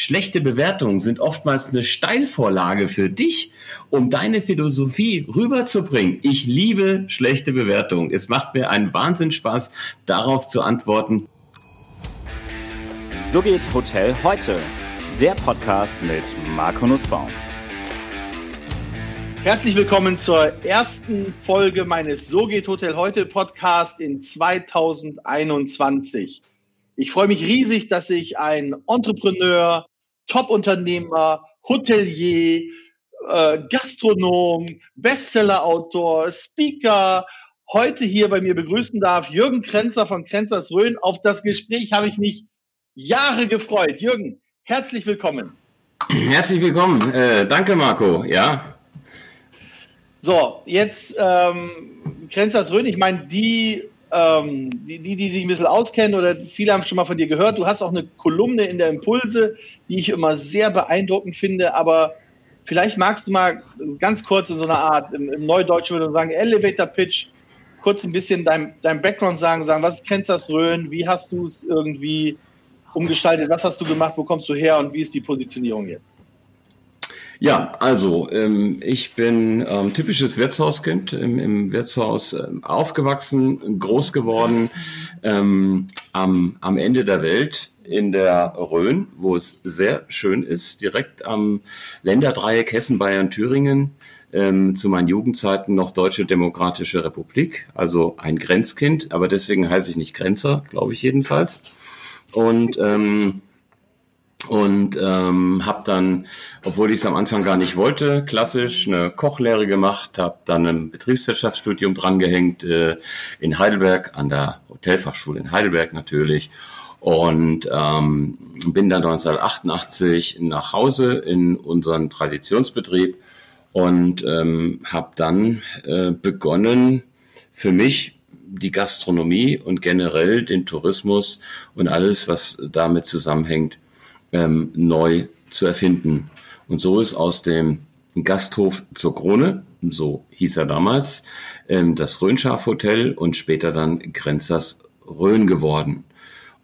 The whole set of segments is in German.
schlechte Bewertungen sind oftmals eine Steilvorlage für dich, um deine Philosophie rüberzubringen. Ich liebe schlechte Bewertungen. Es macht mir einen Wahnsinn Spaß, darauf zu antworten. So geht Hotel heute. Der Podcast mit Marco Nussbaum. Herzlich willkommen zur ersten Folge meines So geht Hotel heute Podcast in 2021. Ich freue mich riesig, dass ich ein Entrepreneur, Top-Unternehmer, Hotelier, äh, Gastronom, Bestseller-Autor, Speaker heute hier bei mir begrüßen darf. Jürgen Krenzer von Krenzers Rhön. Auf das Gespräch habe ich mich Jahre gefreut. Jürgen, herzlich willkommen. Herzlich willkommen. Äh, danke, Marco. Ja. So, jetzt ähm, Krenzers Rhön. Ich meine, die ähm, die, die, die sich ein bisschen auskennen oder viele haben schon mal von dir gehört. Du hast auch eine Kolumne in der Impulse, die ich immer sehr beeindruckend finde, aber vielleicht magst du mal ganz kurz in so einer Art, im, im Neudeutschen würde man sagen, Elevator Pitch, kurz ein bisschen dein, dein Background sagen, sagen, was ist Krenzers Rhön, wie hast du es irgendwie umgestaltet, was hast du gemacht, wo kommst du her und wie ist die Positionierung jetzt? Ja, also ähm, ich bin ähm, typisches Wirtshauskind, im, im Wirtshaus ähm, aufgewachsen, groß geworden, ähm, am, am Ende der Welt in der Rhön, wo es sehr schön ist, direkt am Länderdreieck Hessen, Bayern, Thüringen. Ähm, zu meinen Jugendzeiten noch Deutsche Demokratische Republik, also ein Grenzkind, aber deswegen heiße ich nicht Grenzer, glaube ich jedenfalls. Und ähm, und ähm, habe dann, obwohl ich es am Anfang gar nicht wollte, klassisch eine Kochlehre gemacht, habe dann ein Betriebswirtschaftsstudium drangehängt äh, in Heidelberg, an der Hotelfachschule in Heidelberg natürlich. Und ähm, bin dann 1988 nach Hause in unseren Traditionsbetrieb und ähm, habe dann äh, begonnen, für mich die Gastronomie und generell den Tourismus und alles, was damit zusammenhängt, ähm, neu zu erfinden. Und so ist aus dem Gasthof zur Krone, so hieß er damals, ähm, das Rhönschaf-Hotel und später dann Grenzers Rhön geworden.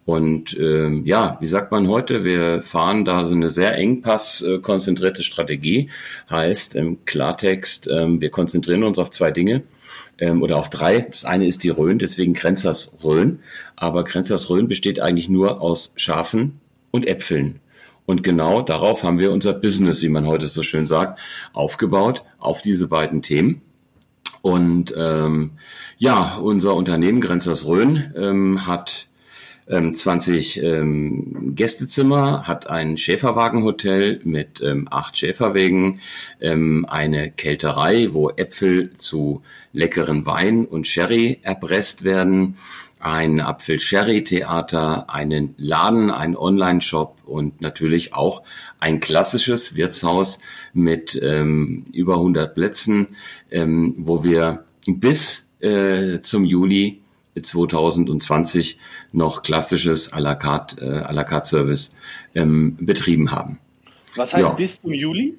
Und ähm, ja, wie sagt man heute, wir fahren da so eine sehr engpass äh, konzentrierte Strategie. Heißt im Klartext, ähm, wir konzentrieren uns auf zwei Dinge ähm, oder auf drei. Das eine ist die Rhön, deswegen Grenzers Rhön. Aber Grenzers Rhön besteht eigentlich nur aus Schafen und Äpfeln. Und genau darauf haben wir unser Business, wie man heute so schön sagt, aufgebaut, auf diese beiden Themen. Und ähm, ja, unser Unternehmen Grenzers Rhön ähm, hat ähm, 20 ähm, Gästezimmer, hat ein Schäferwagenhotel mit ähm, acht Schäferwegen, ähm, eine Kälterei, wo Äpfel zu leckeren Wein und Sherry erpresst werden, ein Apfel-Sherry-Theater, einen Laden, einen Online-Shop und natürlich auch ein klassisches Wirtshaus mit ähm, über 100 Plätzen, ähm, wo wir bis äh, zum Juli 2020 noch klassisches à la carte, äh, à la carte Service ähm, betrieben haben. Was heißt ja. bis zum Juli?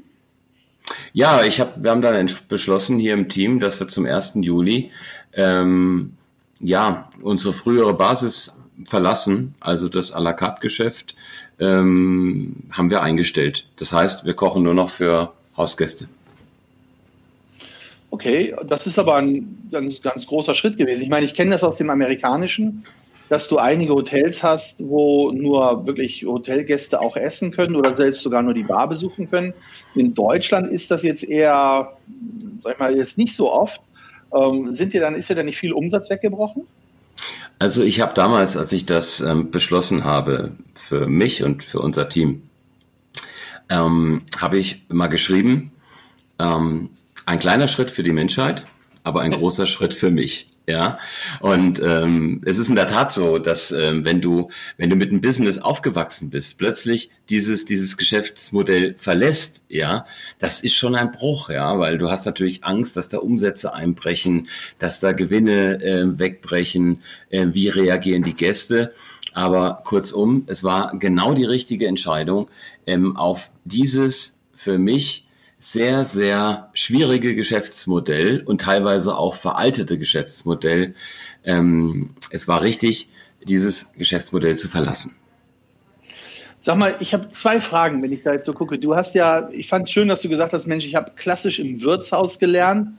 Ja, ich hab, wir haben dann beschlossen hier im Team, dass wir zum 1. Juli ähm, ja, unsere frühere Basis verlassen, also das à la carte Geschäft, ähm, haben wir eingestellt. Das heißt, wir kochen nur noch für Hausgäste. Okay, das ist aber ein ganz, ganz großer Schritt gewesen. Ich meine, ich kenne das aus dem Amerikanischen, dass du einige Hotels hast, wo nur wirklich Hotelgäste auch essen können oder selbst sogar nur die Bar besuchen können. In Deutschland ist das jetzt eher, sag ich mal, jetzt nicht so oft. Ähm, sind dir dann, ist dir dann nicht viel Umsatz weggebrochen? Also ich habe damals, als ich das ähm, beschlossen habe, für mich und für unser Team, ähm, habe ich mal geschrieben, ähm, ein kleiner Schritt für die Menschheit, aber ein großer Schritt für mich. Ja, und ähm, es ist in der Tat so, dass ähm, wenn du wenn du mit einem Business aufgewachsen bist, plötzlich dieses dieses Geschäftsmodell verlässt, ja, das ist schon ein Bruch, ja, weil du hast natürlich Angst, dass da Umsätze einbrechen, dass da Gewinne äh, wegbrechen, äh, wie reagieren die Gäste. Aber kurzum, es war genau die richtige Entscheidung, ähm, auf dieses für mich sehr, sehr schwierige Geschäftsmodell und teilweise auch veraltete Geschäftsmodell. Ähm, es war richtig, dieses Geschäftsmodell zu verlassen. Sag mal, ich habe zwei Fragen, wenn ich da jetzt so gucke. Du hast ja, ich fand es schön, dass du gesagt hast, Mensch, ich habe klassisch im Wirtshaus gelernt.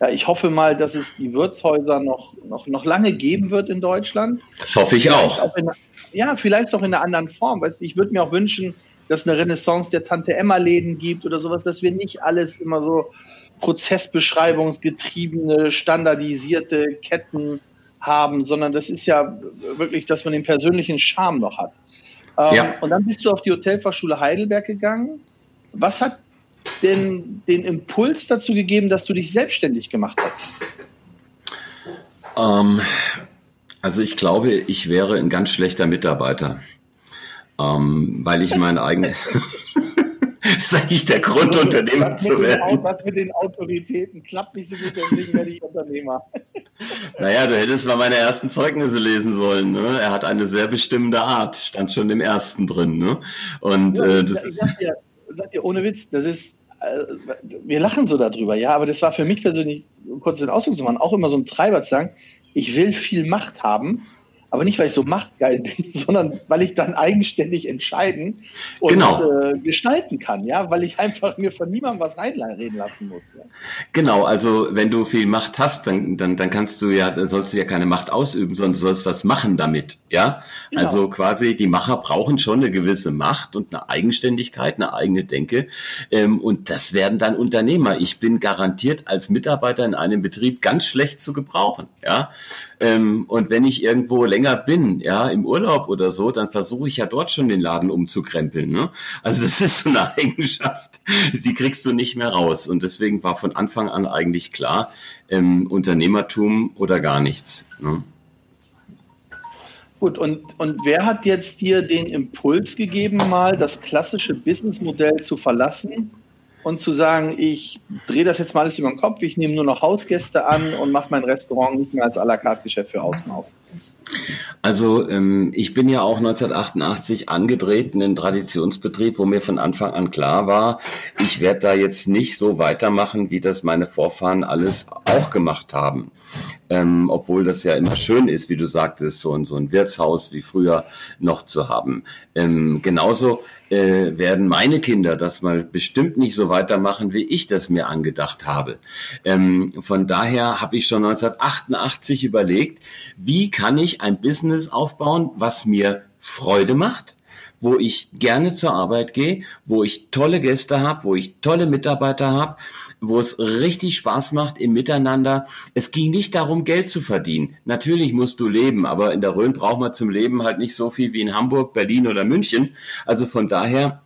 Ja, ich hoffe mal, dass es die Wirtshäuser noch, noch, noch lange geben wird in Deutschland. Das hoffe ich auch. auch in, ja, vielleicht auch in einer anderen Form. Weißt, ich würde mir auch wünschen, dass es eine Renaissance der Tante Emma Läden gibt oder sowas, dass wir nicht alles immer so prozessbeschreibungsgetriebene, standardisierte Ketten haben, sondern das ist ja wirklich, dass man den persönlichen Charme noch hat. Ähm, ja. Und dann bist du auf die Hotelfachschule Heidelberg gegangen. Was hat denn den Impuls dazu gegeben, dass du dich selbstständig gemacht hast? Ähm, also ich glaube, ich wäre ein ganz schlechter Mitarbeiter, ähm, weil ich mein eigenes Das ist eigentlich der Grund, Unternehmer zu werden. Den, was mit den Autoritäten klappt nicht so gut, deswegen werde ich Unternehmer. Naja, du hättest mal meine ersten Zeugnisse lesen sollen. Ne? Er hat eine sehr bestimmte Art, stand schon im ersten drin. Ne? Und ja, äh, das ich ist. Sag dir, sag dir, ohne Witz, das ist äh, wir lachen so darüber, ja, aber das war für mich persönlich, um kurz den Ausdruck zu machen, auch immer so ein Treiber zu sagen, ich will viel Macht haben aber nicht, weil ich so machtgeil bin, sondern weil ich dann eigenständig entscheiden und genau. äh, gestalten kann, ja, weil ich einfach mir von niemandem was reinreden lassen muss. Ja? Genau, also wenn du viel Macht hast, dann, dann, dann kannst du ja, dann sollst du ja keine Macht ausüben, sondern du sollst was machen damit, ja. Genau. Also quasi die Macher brauchen schon eine gewisse Macht und eine Eigenständigkeit, eine eigene Denke ähm, und das werden dann Unternehmer. Ich bin garantiert als Mitarbeiter in einem Betrieb ganz schlecht zu gebrauchen, ja. Ähm, und wenn ich irgendwo länger bin, ja, im Urlaub oder so, dann versuche ich ja dort schon den Laden umzukrempeln. Ne? Also das ist so eine Eigenschaft, die kriegst du nicht mehr raus. Und deswegen war von Anfang an eigentlich klar, ähm, Unternehmertum oder gar nichts. Ne? Gut, und, und wer hat jetzt dir den Impuls gegeben, mal das klassische Businessmodell zu verlassen und zu sagen, ich drehe das jetzt mal alles über den Kopf, ich nehme nur noch Hausgäste an und mache mein Restaurant nicht mehr als à la carte Geschäft für außen auf. Also ähm, ich bin ja auch 1988 angedreht in Traditionsbetrieb, wo mir von Anfang an klar war, ich werde da jetzt nicht so weitermachen, wie das meine Vorfahren alles auch gemacht haben ähm, obwohl das ja immer schön ist, wie du sagtest, so, ein so ein Wirtshaus wie früher noch zu haben. Ähm, genauso äh, werden meine Kinder das mal bestimmt nicht so weitermachen, wie ich das mir angedacht habe. Ähm, von daher habe ich schon 1988 überlegt, wie kann ich ein Business aufbauen, was mir Freude macht, wo ich gerne zur Arbeit gehe, wo ich tolle Gäste habe, wo ich tolle Mitarbeiter habe, wo es richtig Spaß macht im Miteinander. Es ging nicht darum, Geld zu verdienen. Natürlich musst du leben, aber in der Rhön braucht man zum Leben halt nicht so viel wie in Hamburg, Berlin oder München. Also von daher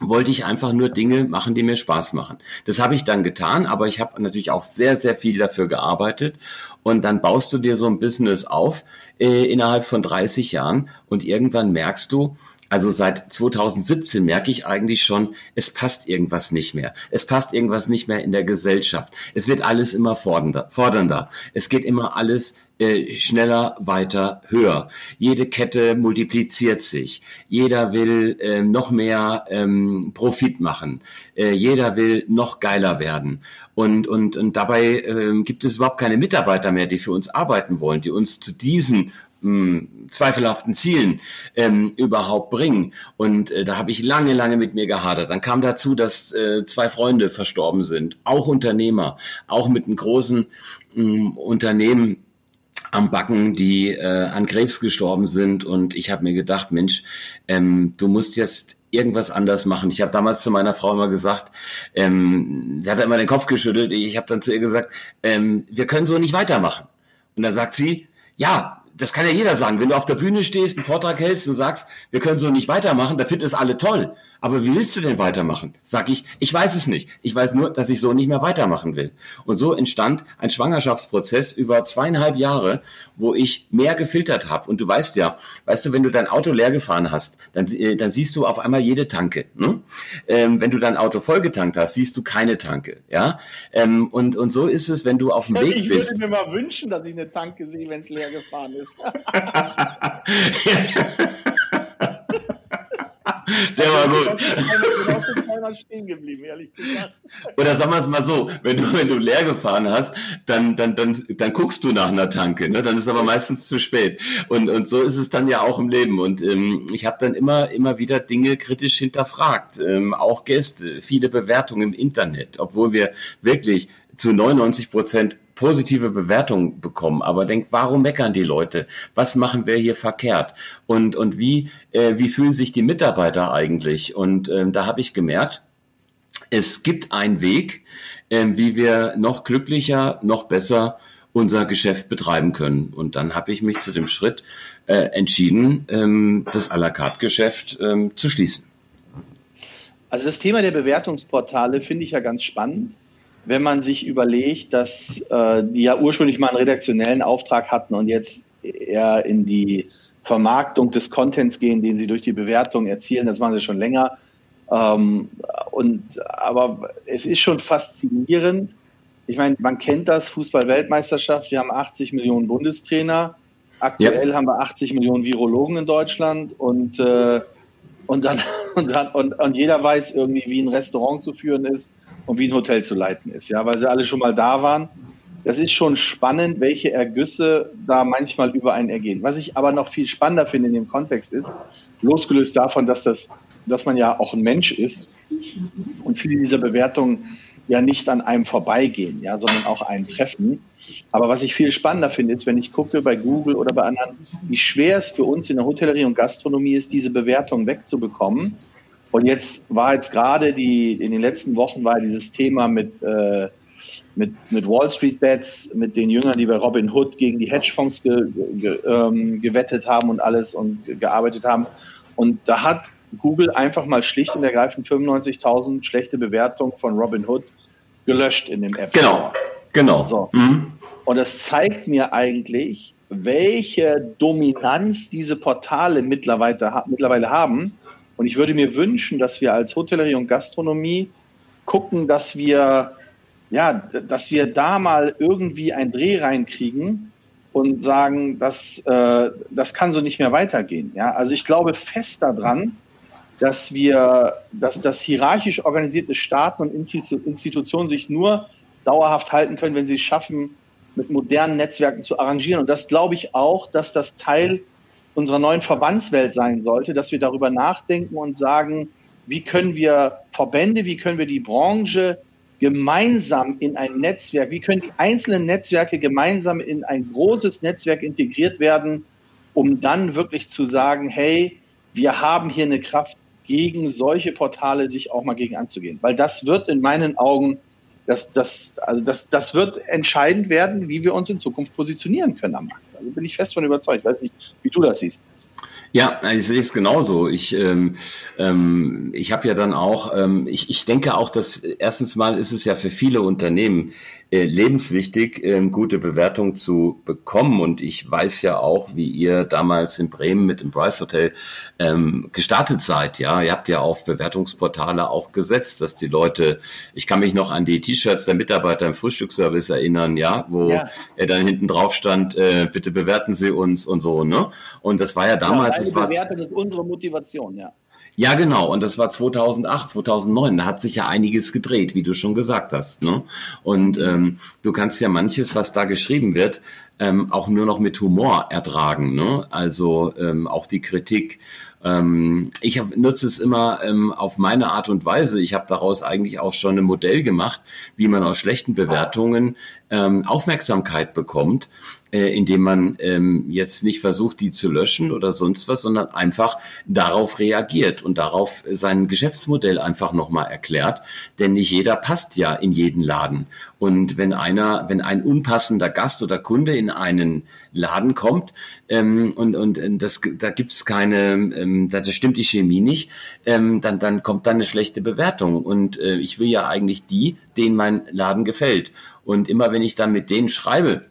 wollte ich einfach nur Dinge machen, die mir Spaß machen. Das habe ich dann getan, aber ich habe natürlich auch sehr, sehr viel dafür gearbeitet. Und dann baust du dir so ein Business auf äh, innerhalb von 30 Jahren und irgendwann merkst du, also seit 2017 merke ich eigentlich schon, es passt irgendwas nicht mehr. Es passt irgendwas nicht mehr in der Gesellschaft. Es wird alles immer fordernder. fordernder. Es geht immer alles äh, schneller, weiter, höher. Jede Kette multipliziert sich. Jeder will äh, noch mehr ähm, Profit machen. Äh, jeder will noch geiler werden. Und, und, und dabei äh, gibt es überhaupt keine Mitarbeiter mehr, die für uns arbeiten wollen, die uns zu diesen zweifelhaften Zielen ähm, überhaupt bringen. Und äh, da habe ich lange, lange mit mir gehadert. Dann kam dazu, dass äh, zwei Freunde verstorben sind, auch Unternehmer, auch mit einem großen ähm, Unternehmen am Backen, die äh, an Krebs gestorben sind. Und ich habe mir gedacht, Mensch, ähm, du musst jetzt irgendwas anders machen. Ich habe damals zu meiner Frau immer gesagt, ähm, sie hat immer den Kopf geschüttelt. Ich habe dann zu ihr gesagt, ähm, wir können so nicht weitermachen. Und dann sagt sie, ja, das kann ja jeder sagen. Wenn du auf der Bühne stehst, einen Vortrag hältst und sagst, wir können so nicht weitermachen, da finden es alle toll. Aber wie willst du denn weitermachen? Sag ich, ich weiß es nicht. Ich weiß nur, dass ich so nicht mehr weitermachen will. Und so entstand ein Schwangerschaftsprozess über zweieinhalb Jahre, wo ich mehr gefiltert habe. Und du weißt ja, weißt du, wenn du dein Auto leer gefahren hast, dann, äh, dann siehst du auf einmal jede Tanke. Ne? Ähm, wenn du dein Auto vollgetankt hast, siehst du keine Tanke. Ja, ähm, und und so ist es, wenn du auf dem also Weg bist. Ich würde mir mal wünschen, dass ich eine Tanke sehe, wenn es leer gefahren ist. Der war gut. Oder sagen wir es mal so, wenn du, wenn du leer gefahren hast, dann, dann, dann, dann guckst du nach einer Tanke, ne? dann ist aber meistens zu spät. Und, und so ist es dann ja auch im Leben. Und ähm, ich habe dann immer, immer wieder Dinge kritisch hinterfragt. Ähm, auch Gäste, viele Bewertungen im Internet, obwohl wir wirklich zu 99 Prozent positive Bewertungen bekommen, aber denkt, warum meckern die Leute? Was machen wir hier verkehrt? Und, und wie, äh, wie fühlen sich die Mitarbeiter eigentlich? Und ähm, da habe ich gemerkt, es gibt einen Weg, äh, wie wir noch glücklicher, noch besser unser Geschäft betreiben können. Und dann habe ich mich zu dem Schritt äh, entschieden, ähm, das à la carte Geschäft ähm, zu schließen. Also das Thema der Bewertungsportale finde ich ja ganz spannend wenn man sich überlegt, dass äh, die ja ursprünglich mal einen redaktionellen Auftrag hatten und jetzt eher in die Vermarktung des Contents gehen, den sie durch die Bewertung erzielen, das machen sie schon länger. Ähm, und aber es ist schon faszinierend. Ich meine, man kennt das Fußball-Weltmeisterschaft. Wir haben 80 Millionen Bundestrainer. Aktuell ja. haben wir 80 Millionen Virologen in Deutschland und äh, und dann und, dann und, und jeder weiß irgendwie, wie ein Restaurant zu führen ist und wie ein Hotel zu leiten ist, ja, weil sie alle schon mal da waren. Das ist schon spannend, welche Ergüsse da manchmal über einen ergehen. Was ich aber noch viel spannender finde in dem Kontext ist, losgelöst davon, dass das, dass man ja auch ein Mensch ist und viele dieser Bewertungen ja nicht an einem vorbeigehen, ja, sondern auch einen treffen. Aber was ich viel spannender finde, ist, wenn ich gucke bei Google oder bei anderen, wie schwer es für uns in der Hotellerie und Gastronomie ist, diese Bewertungen wegzubekommen und jetzt war jetzt gerade die, in den letzten Wochen war dieses Thema mit, äh, mit, mit Wall Street Bets, mit den Jüngern, die bei Robin Hood gegen die Hedgefonds ge, ge, ähm, gewettet haben und alles und gearbeitet haben. Und da hat Google einfach mal schlicht und ergreifend 95.000 schlechte Bewertungen von Robin Hood gelöscht in dem App. Genau, genau. So. Mhm. Und das zeigt mir eigentlich, welche Dominanz diese Portale mittlerweile, mittlerweile haben und ich würde mir wünschen, dass wir als Hotellerie und Gastronomie gucken, dass wir, ja, dass wir da mal irgendwie einen Dreh reinkriegen und sagen, dass, äh, das kann so nicht mehr weitergehen. Ja, also ich glaube fest daran, dass wir, dass das hierarchisch organisierte Staaten und Institutionen sich nur dauerhaft halten können, wenn sie es schaffen, mit modernen Netzwerken zu arrangieren. Und das glaube ich auch, dass das Teil unserer neuen Verbandswelt sein sollte, dass wir darüber nachdenken und sagen, wie können wir Verbände, wie können wir die Branche gemeinsam in ein Netzwerk, wie können die einzelnen Netzwerke gemeinsam in ein großes Netzwerk integriert werden, um dann wirklich zu sagen, hey, wir haben hier eine Kraft, gegen solche Portale sich auch mal gegen anzugehen. Weil das wird in meinen Augen, das, das, also das, das wird entscheidend werden, wie wir uns in Zukunft positionieren können am Markt. Also bin ich fest von überzeugt. Weiß nicht, wie du das siehst. Ja, ich sehe es genauso. Ich, ähm, ähm, ich habe ja dann auch, ähm, ich, ich denke auch, dass erstens mal ist es ja für viele Unternehmen äh, lebenswichtig, ähm, gute Bewertung zu bekommen. Und ich weiß ja auch, wie ihr damals in Bremen mit dem Bryce Hotel ähm, gestartet seid. Ja, ihr habt ja auf Bewertungsportale auch gesetzt, dass die Leute, ich kann mich noch an die T-Shirts der Mitarbeiter im Frühstücksservice erinnern, ja, wo ja. er dann hinten drauf stand, äh, bitte bewerten Sie uns und so, ne? Und das war ja damals. Ja, es war, Bewertung ist unsere Motivation, ja. Ja, genau. Und das war 2008, 2009. Da hat sich ja einiges gedreht, wie du schon gesagt hast. Ne? Und ähm, du kannst ja manches, was da geschrieben wird, ähm, auch nur noch mit Humor ertragen. Ne? Also ähm, auch die Kritik ähm, ich hab, nutze es immer ähm, auf meine Art und Weise. Ich habe daraus eigentlich auch schon ein Modell gemacht, wie man aus schlechten Bewertungen ähm, Aufmerksamkeit bekommt, äh, indem man ähm, jetzt nicht versucht, die zu löschen oder sonst was, sondern einfach darauf reagiert und darauf sein Geschäftsmodell einfach nochmal erklärt. Denn nicht jeder passt ja in jeden Laden. Und wenn einer, wenn ein unpassender Gast oder Kunde in einen Laden kommt ähm, und, und das, da gibt's keine, ähm, da stimmt die Chemie nicht, ähm, dann, dann kommt da eine schlechte Bewertung. Und äh, ich will ja eigentlich die, denen mein Laden gefällt. Und immer wenn ich dann mit denen schreibe,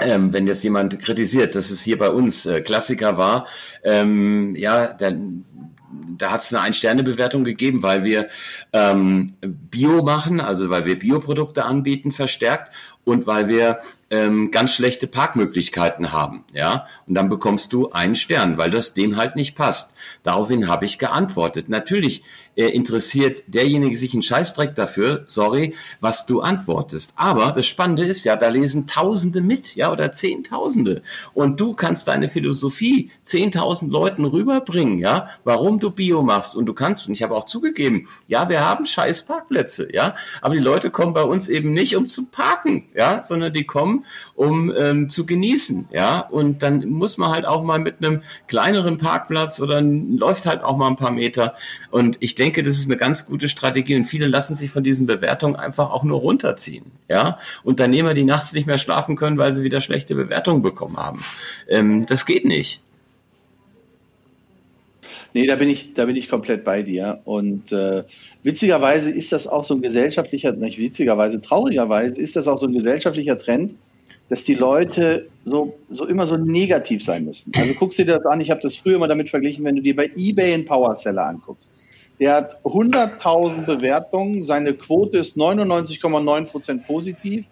ähm, wenn jetzt jemand kritisiert, dass es hier bei uns äh, Klassiker war, ähm, ja, dann da hat es eine Ein-Sterne-Bewertung gegeben, weil wir ähm, Bio machen, also weil wir Bioprodukte anbieten, verstärkt und weil wir ähm, ganz schlechte Parkmöglichkeiten haben, ja, und dann bekommst du einen Stern, weil das dem halt nicht passt. Daraufhin habe ich geantwortet. Natürlich interessiert derjenige sich einen Scheißdreck dafür, sorry, was du antwortest. Aber das Spannende ist ja, da lesen Tausende mit, ja, oder Zehntausende. Und du kannst deine Philosophie Zehntausend Leuten rüberbringen, ja, warum du Bio machst. Und du kannst, und ich habe auch zugegeben, ja, wir haben scheiß Parkplätze, ja, aber die Leute kommen bei uns eben nicht, um zu parken, ja, sondern die kommen, um ähm, zu genießen, ja. Und dann muss man halt auch mal mit einem kleineren Parkplatz oder läuft halt auch mal ein paar Meter. Und ich denke, das ist eine ganz gute Strategie. Und viele lassen sich von diesen Bewertungen einfach auch nur runterziehen, ja. Unternehmer, die nachts nicht mehr schlafen können, weil sie wieder schlechte Bewertungen bekommen haben. Ähm, das geht nicht. Nee, da bin ich, da bin ich komplett bei dir. Und äh, witzigerweise ist das auch so ein gesellschaftlicher, nicht witzigerweise, traurigerweise ist das auch so ein gesellschaftlicher Trend, dass die Leute so, so immer so negativ sein müssen. Also guckst du dir das an, ich habe das früher mal damit verglichen, wenn du dir bei eBay einen Powerseller anguckst. Der hat 100.000 Bewertungen, seine Quote ist 99,9% positiv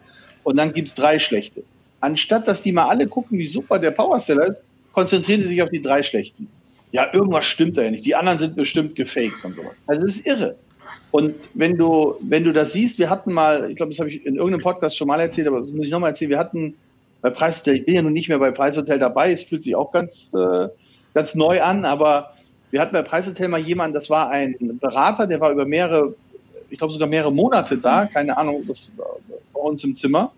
und dann gibt's drei schlechte. Anstatt dass die mal alle gucken, wie super der Powerseller ist, konzentrieren sie sich auf die drei schlechten. Ja, irgendwas stimmt da ja nicht. Die anderen sind bestimmt gefaked und sowas. Also es ist irre. Und wenn du, wenn du das siehst, wir hatten mal, ich glaube, das habe ich in irgendeinem Podcast schon mal erzählt, aber das muss ich nochmal erzählen, wir hatten bei Preishotel, ich bin ja nun nicht mehr bei Preishotel dabei, es fühlt sich auch ganz, äh, ganz neu an, aber wir hatten bei Preishotel mal jemanden, das war ein Berater, der war über mehrere, ich glaube sogar mehrere Monate da, keine Ahnung, das war bei uns im Zimmer,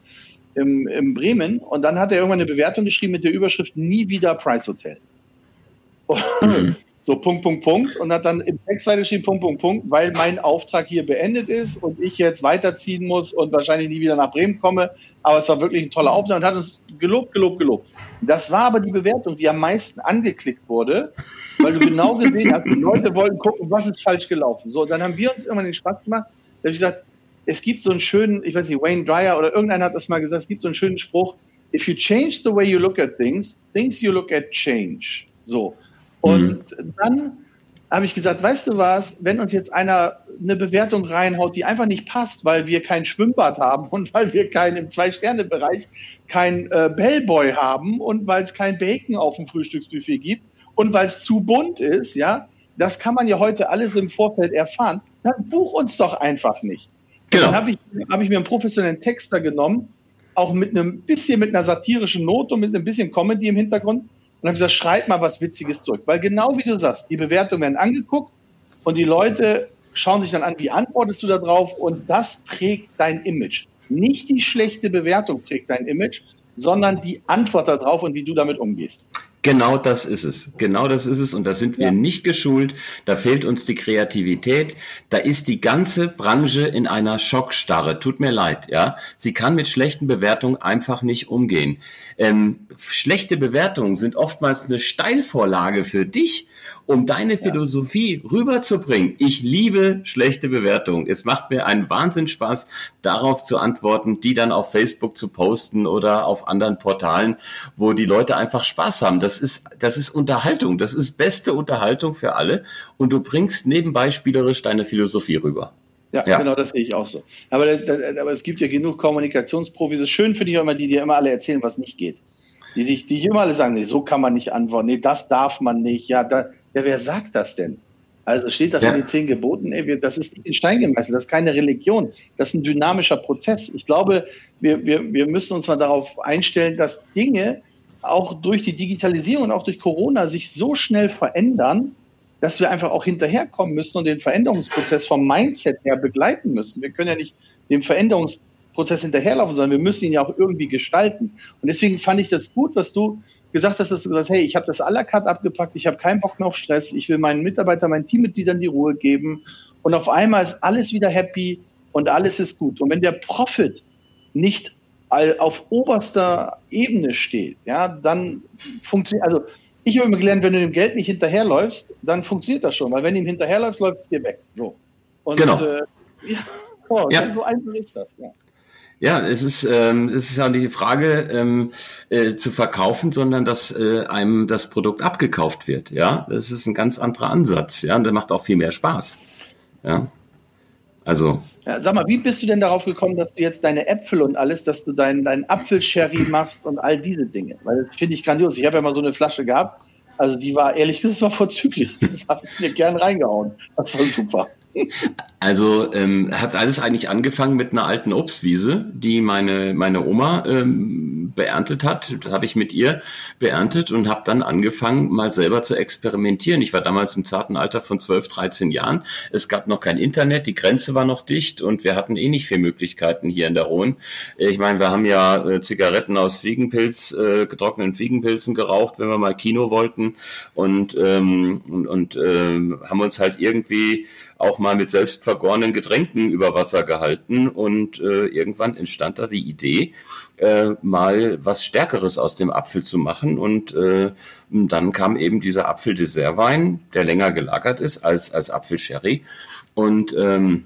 im, im Bremen, und dann hat er irgendwann eine Bewertung geschrieben mit der Überschrift Nie wieder Preishotel. Mhm. So, Punkt, Punkt, Punkt. Und hat dann im Text weitergeschrieben, Punkt, Punkt, Punkt, weil mein Auftrag hier beendet ist und ich jetzt weiterziehen muss und wahrscheinlich nie wieder nach Bremen komme. Aber es war wirklich ein toller Auftrag und hat uns gelobt, gelobt, gelobt. Das war aber die Bewertung, die am meisten angeklickt wurde, weil du genau gesehen hast, die Leute wollten gucken, was ist falsch gelaufen. So, dann haben wir uns irgendwann den Spaß gemacht. Da habe ich gesagt, es gibt so einen schönen, ich weiß nicht, Wayne Dryer oder irgendeiner hat das mal gesagt, es gibt so einen schönen Spruch, if you change the way you look at things, things you look at change. So. Und mhm. dann habe ich gesagt, weißt du was, wenn uns jetzt einer eine Bewertung reinhaut, die einfach nicht passt, weil wir kein Schwimmbad haben und weil wir keinen im Zwei-Sterne-Bereich kein äh, Bellboy haben und weil es kein Bacon auf dem Frühstücksbuffet gibt und weil es zu bunt ist, ja, das kann man ja heute alles im Vorfeld erfahren, dann buch uns doch einfach nicht. Genau. Dann habe ich, hab ich mir einen professionellen Texter genommen, auch mit einem bisschen mit einer satirischen Note und mit ein bisschen Comedy im Hintergrund und habe gesagt, schreib mal was Witziges zurück. Weil genau wie du sagst, die Bewertungen werden angeguckt und die Leute schauen sich dann an, wie antwortest du da drauf und das prägt dein Image. Nicht die schlechte Bewertung prägt dein Image, sondern die Antwort darauf und wie du damit umgehst. Genau das ist es. Genau das ist es. Und da sind wir ja. nicht geschult. Da fehlt uns die Kreativität. Da ist die ganze Branche in einer Schockstarre. Tut mir leid, ja. Sie kann mit schlechten Bewertungen einfach nicht umgehen. Ähm, schlechte Bewertungen sind oftmals eine Steilvorlage für dich, um deine ja. Philosophie rüberzubringen. Ich liebe schlechte Bewertungen. Es macht mir einen Wahnsinn Spaß, darauf zu antworten, die dann auf Facebook zu posten oder auf anderen Portalen, wo die Leute einfach Spaß haben. Das ist, das ist Unterhaltung. Das ist beste Unterhaltung für alle. Und du bringst nebenbei spielerisch deine Philosophie rüber. Ja, ja, genau, das sehe ich auch so. Aber, aber es gibt ja genug Kommunikationsprofis. Es schön finde ich auch immer, die dir immer alle erzählen, was nicht geht. Die, die, die immer alle sagen, nee, so kann man nicht antworten, nee, das darf man nicht, ja, da, ja, wer sagt das denn? Also steht das ja. in den zehn Geboten? Ey, das ist nicht in Stein gemeißelt, das ist keine Religion, das ist ein dynamischer Prozess. Ich glaube, wir, wir, wir müssen uns mal darauf einstellen, dass Dinge auch durch die Digitalisierung und auch durch Corona sich so schnell verändern, dass wir einfach auch hinterherkommen müssen und den Veränderungsprozess vom Mindset her begleiten müssen. Wir können ja nicht dem Veränderungsprozess hinterherlaufen, sondern wir müssen ihn ja auch irgendwie gestalten. Und deswegen fand ich das gut, was du gesagt hast, dass du gesagt hast, hey, ich habe das à la carte abgepackt, ich habe keinen Bock mehr auf Stress, ich will meinen Mitarbeitern, meinen Teammitgliedern die Ruhe geben und auf einmal ist alles wieder happy und alles ist gut. Und wenn der Profit nicht auf oberster Ebene steht, ja, dann funktioniert, also ich habe immer gelernt, wenn du dem Geld nicht hinterherläufst, dann funktioniert das schon, weil wenn du ihm hinterherläufst, läuft es dir weg. So. Und, genau. Äh, ja, oh, ja. so einfach ist das. Ja. Ja, es ist ähm, es ist ja nicht die Frage ähm, äh, zu verkaufen, sondern dass äh, einem das Produkt abgekauft wird. Ja, das ist ein ganz anderer Ansatz. Ja, und der macht auch viel mehr Spaß. Ja, also Ja, sag mal, wie bist du denn darauf gekommen, dass du jetzt deine Äpfel und alles, dass du deinen dein Apfelsherry machst und all diese Dinge? Weil das finde ich grandios. Ich habe ja mal so eine Flasche gehabt. Also die war ehrlich gesagt war vorzüglich. Das habe ich mir gern reingehauen. Das war super. Also ähm, hat alles eigentlich angefangen mit einer alten Obstwiese, die meine meine Oma ähm, beerntet hat. Das habe ich mit ihr beerntet und habe dann angefangen, mal selber zu experimentieren. Ich war damals im zarten Alter von 12, 13 Jahren. Es gab noch kein Internet, die Grenze war noch dicht und wir hatten eh nicht viele Möglichkeiten hier in der Rhone. Ich meine, wir haben ja äh, Zigaretten aus Fliegenpilz, äh, getrockneten Fliegenpilzen geraucht, wenn wir mal Kino wollten und ähm, und, und äh, haben uns halt irgendwie auch mal mit selbst vergorenen Getränken über Wasser gehalten. Und äh, irgendwann entstand da die Idee, äh, mal was Stärkeres aus dem Apfel zu machen. Und äh, dann kam eben dieser Apfeldessertwein, der länger gelagert ist als als Apfelsherry. Und ähm,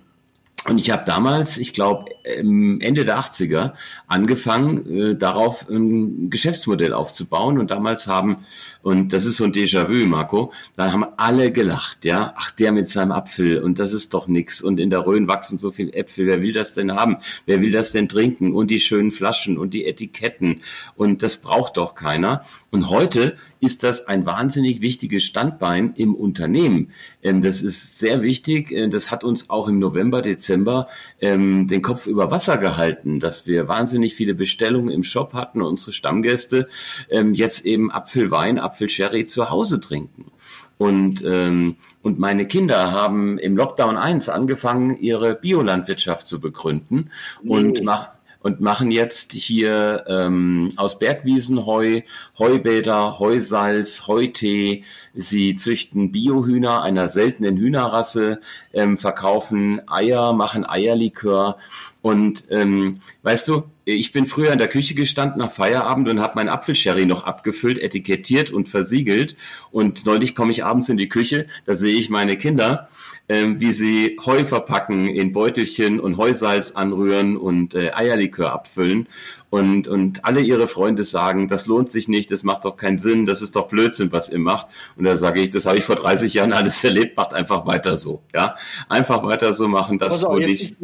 und ich habe damals, ich glaube Ende der 80er, angefangen, äh, darauf ein Geschäftsmodell aufzubauen. Und damals haben, und das ist so ein Déjà-vu, Marco, da haben alle gelacht, ja. Ach, der mit seinem Apfel und das ist doch nix. Und in der Rhön wachsen so viele Äpfel. Wer will das denn haben? Wer will das denn trinken? Und die schönen Flaschen und die Etiketten. Und das braucht doch keiner. Und heute ist das ein wahnsinnig wichtiges Standbein im Unternehmen. Ähm, das ist sehr wichtig. Äh, das hat uns auch im November, Dezember ähm, den Kopf über Wasser gehalten, dass wir wahnsinnig viele Bestellungen im Shop hatten unsere Stammgäste ähm, jetzt eben Apfelwein, Apfelsherry zu Hause trinken. Und, ähm, und meine Kinder haben im Lockdown 1 angefangen, ihre Biolandwirtschaft zu begründen und nee. machen und machen jetzt hier ähm, aus Bergwiesen Heu, Heubäder, Heusalz, Heutee. Sie züchten Biohühner einer seltenen Hühnerrasse, ähm, verkaufen Eier, machen Eierlikör. Und ähm, weißt du, ich bin früher in der Küche gestanden nach Feierabend und habe meinen Apfelsherry noch abgefüllt, etikettiert und versiegelt. Und neulich komme ich abends in die Küche, da sehe ich meine Kinder, ähm, wie sie Heu verpacken in Beutelchen und Heusalz anrühren und äh, Eierlikör abfüllen. Und, und alle ihre Freunde sagen, das lohnt sich nicht, das macht doch keinen Sinn, das ist doch Blödsinn, was ihr macht. Und da sage ich, das habe ich vor 30 Jahren alles erlebt, macht einfach weiter so. Ja, Einfach weiter so machen, das wurde ich.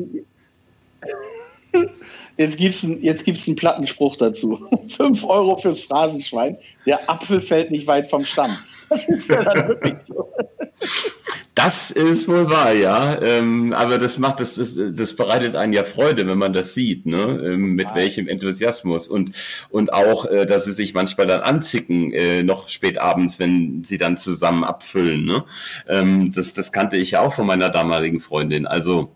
Jetzt gibt's einen, jetzt gibt's einen Plattenspruch dazu. Fünf Euro fürs Phrasenschwein. Der Apfel fällt nicht weit vom Stamm. Das ist ja dann wirklich so. Das ist wohl wahr, ja. Ähm, aber das macht das, das, das bereitet einen ja Freude, wenn man das sieht, ne? Ähm, mit welchem Enthusiasmus und und auch, äh, dass sie sich manchmal dann anzicken, äh, noch spät abends, wenn sie dann zusammen abfüllen. Ne? Ähm, das das kannte ich ja auch von meiner damaligen Freundin. Also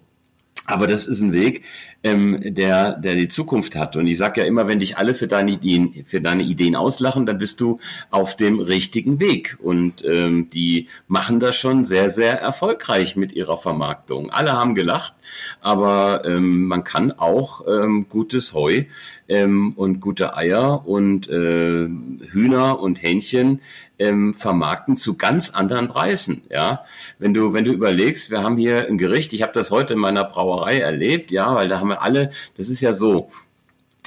aber das ist ein Weg, ähm, der, der die Zukunft hat. Und ich sage ja immer, wenn dich alle für deine Ideen, für deine Ideen auslachen, dann bist du auf dem richtigen Weg. Und ähm, die machen das schon sehr, sehr erfolgreich mit ihrer Vermarktung. Alle haben gelacht, aber ähm, man kann auch ähm, gutes Heu ähm, und gute Eier und äh, Hühner und Hähnchen ähm, vermarkten zu ganz anderen Preisen. Ja, wenn du wenn du überlegst, wir haben hier ein Gericht. Ich habe das heute in meiner Brauerei erlebt. Ja, weil da haben wir alle. Das ist ja so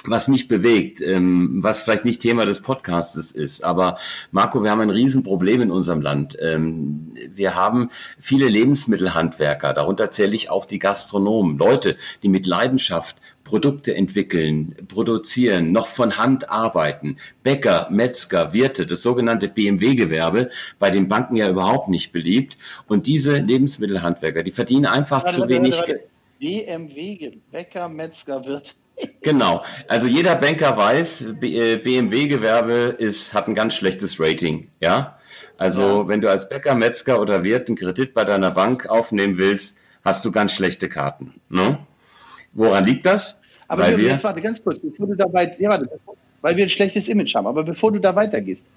was mich bewegt, ähm, was vielleicht nicht Thema des Podcastes ist. Aber Marco, wir haben ein Riesenproblem in unserem Land. Ähm, wir haben viele Lebensmittelhandwerker, darunter zähle ich auch die Gastronomen, Leute, die mit Leidenschaft Produkte entwickeln, produzieren, noch von Hand arbeiten. Bäcker, Metzger, Wirte, das sogenannte BMW-Gewerbe, bei den Banken ja überhaupt nicht beliebt. Und diese Lebensmittelhandwerker, die verdienen einfach warte, zu warte, wenig Geld. BMW, Bäcker, Metzger, Wirte. Genau. Also jeder Banker weiß, BMW-Gewerbe ist, hat ein ganz schlechtes Rating, ja. Also ja. wenn du als Bäcker, Metzger oder Wirt einen Kredit bei deiner Bank aufnehmen willst, hast du ganz schlechte Karten. Ne? Woran liegt das? Aber weil wir, jetzt warte ganz kurz, bevor du da weit, ja, warte, weil wir ein schlechtes Image haben. Aber bevor du da weitergehst,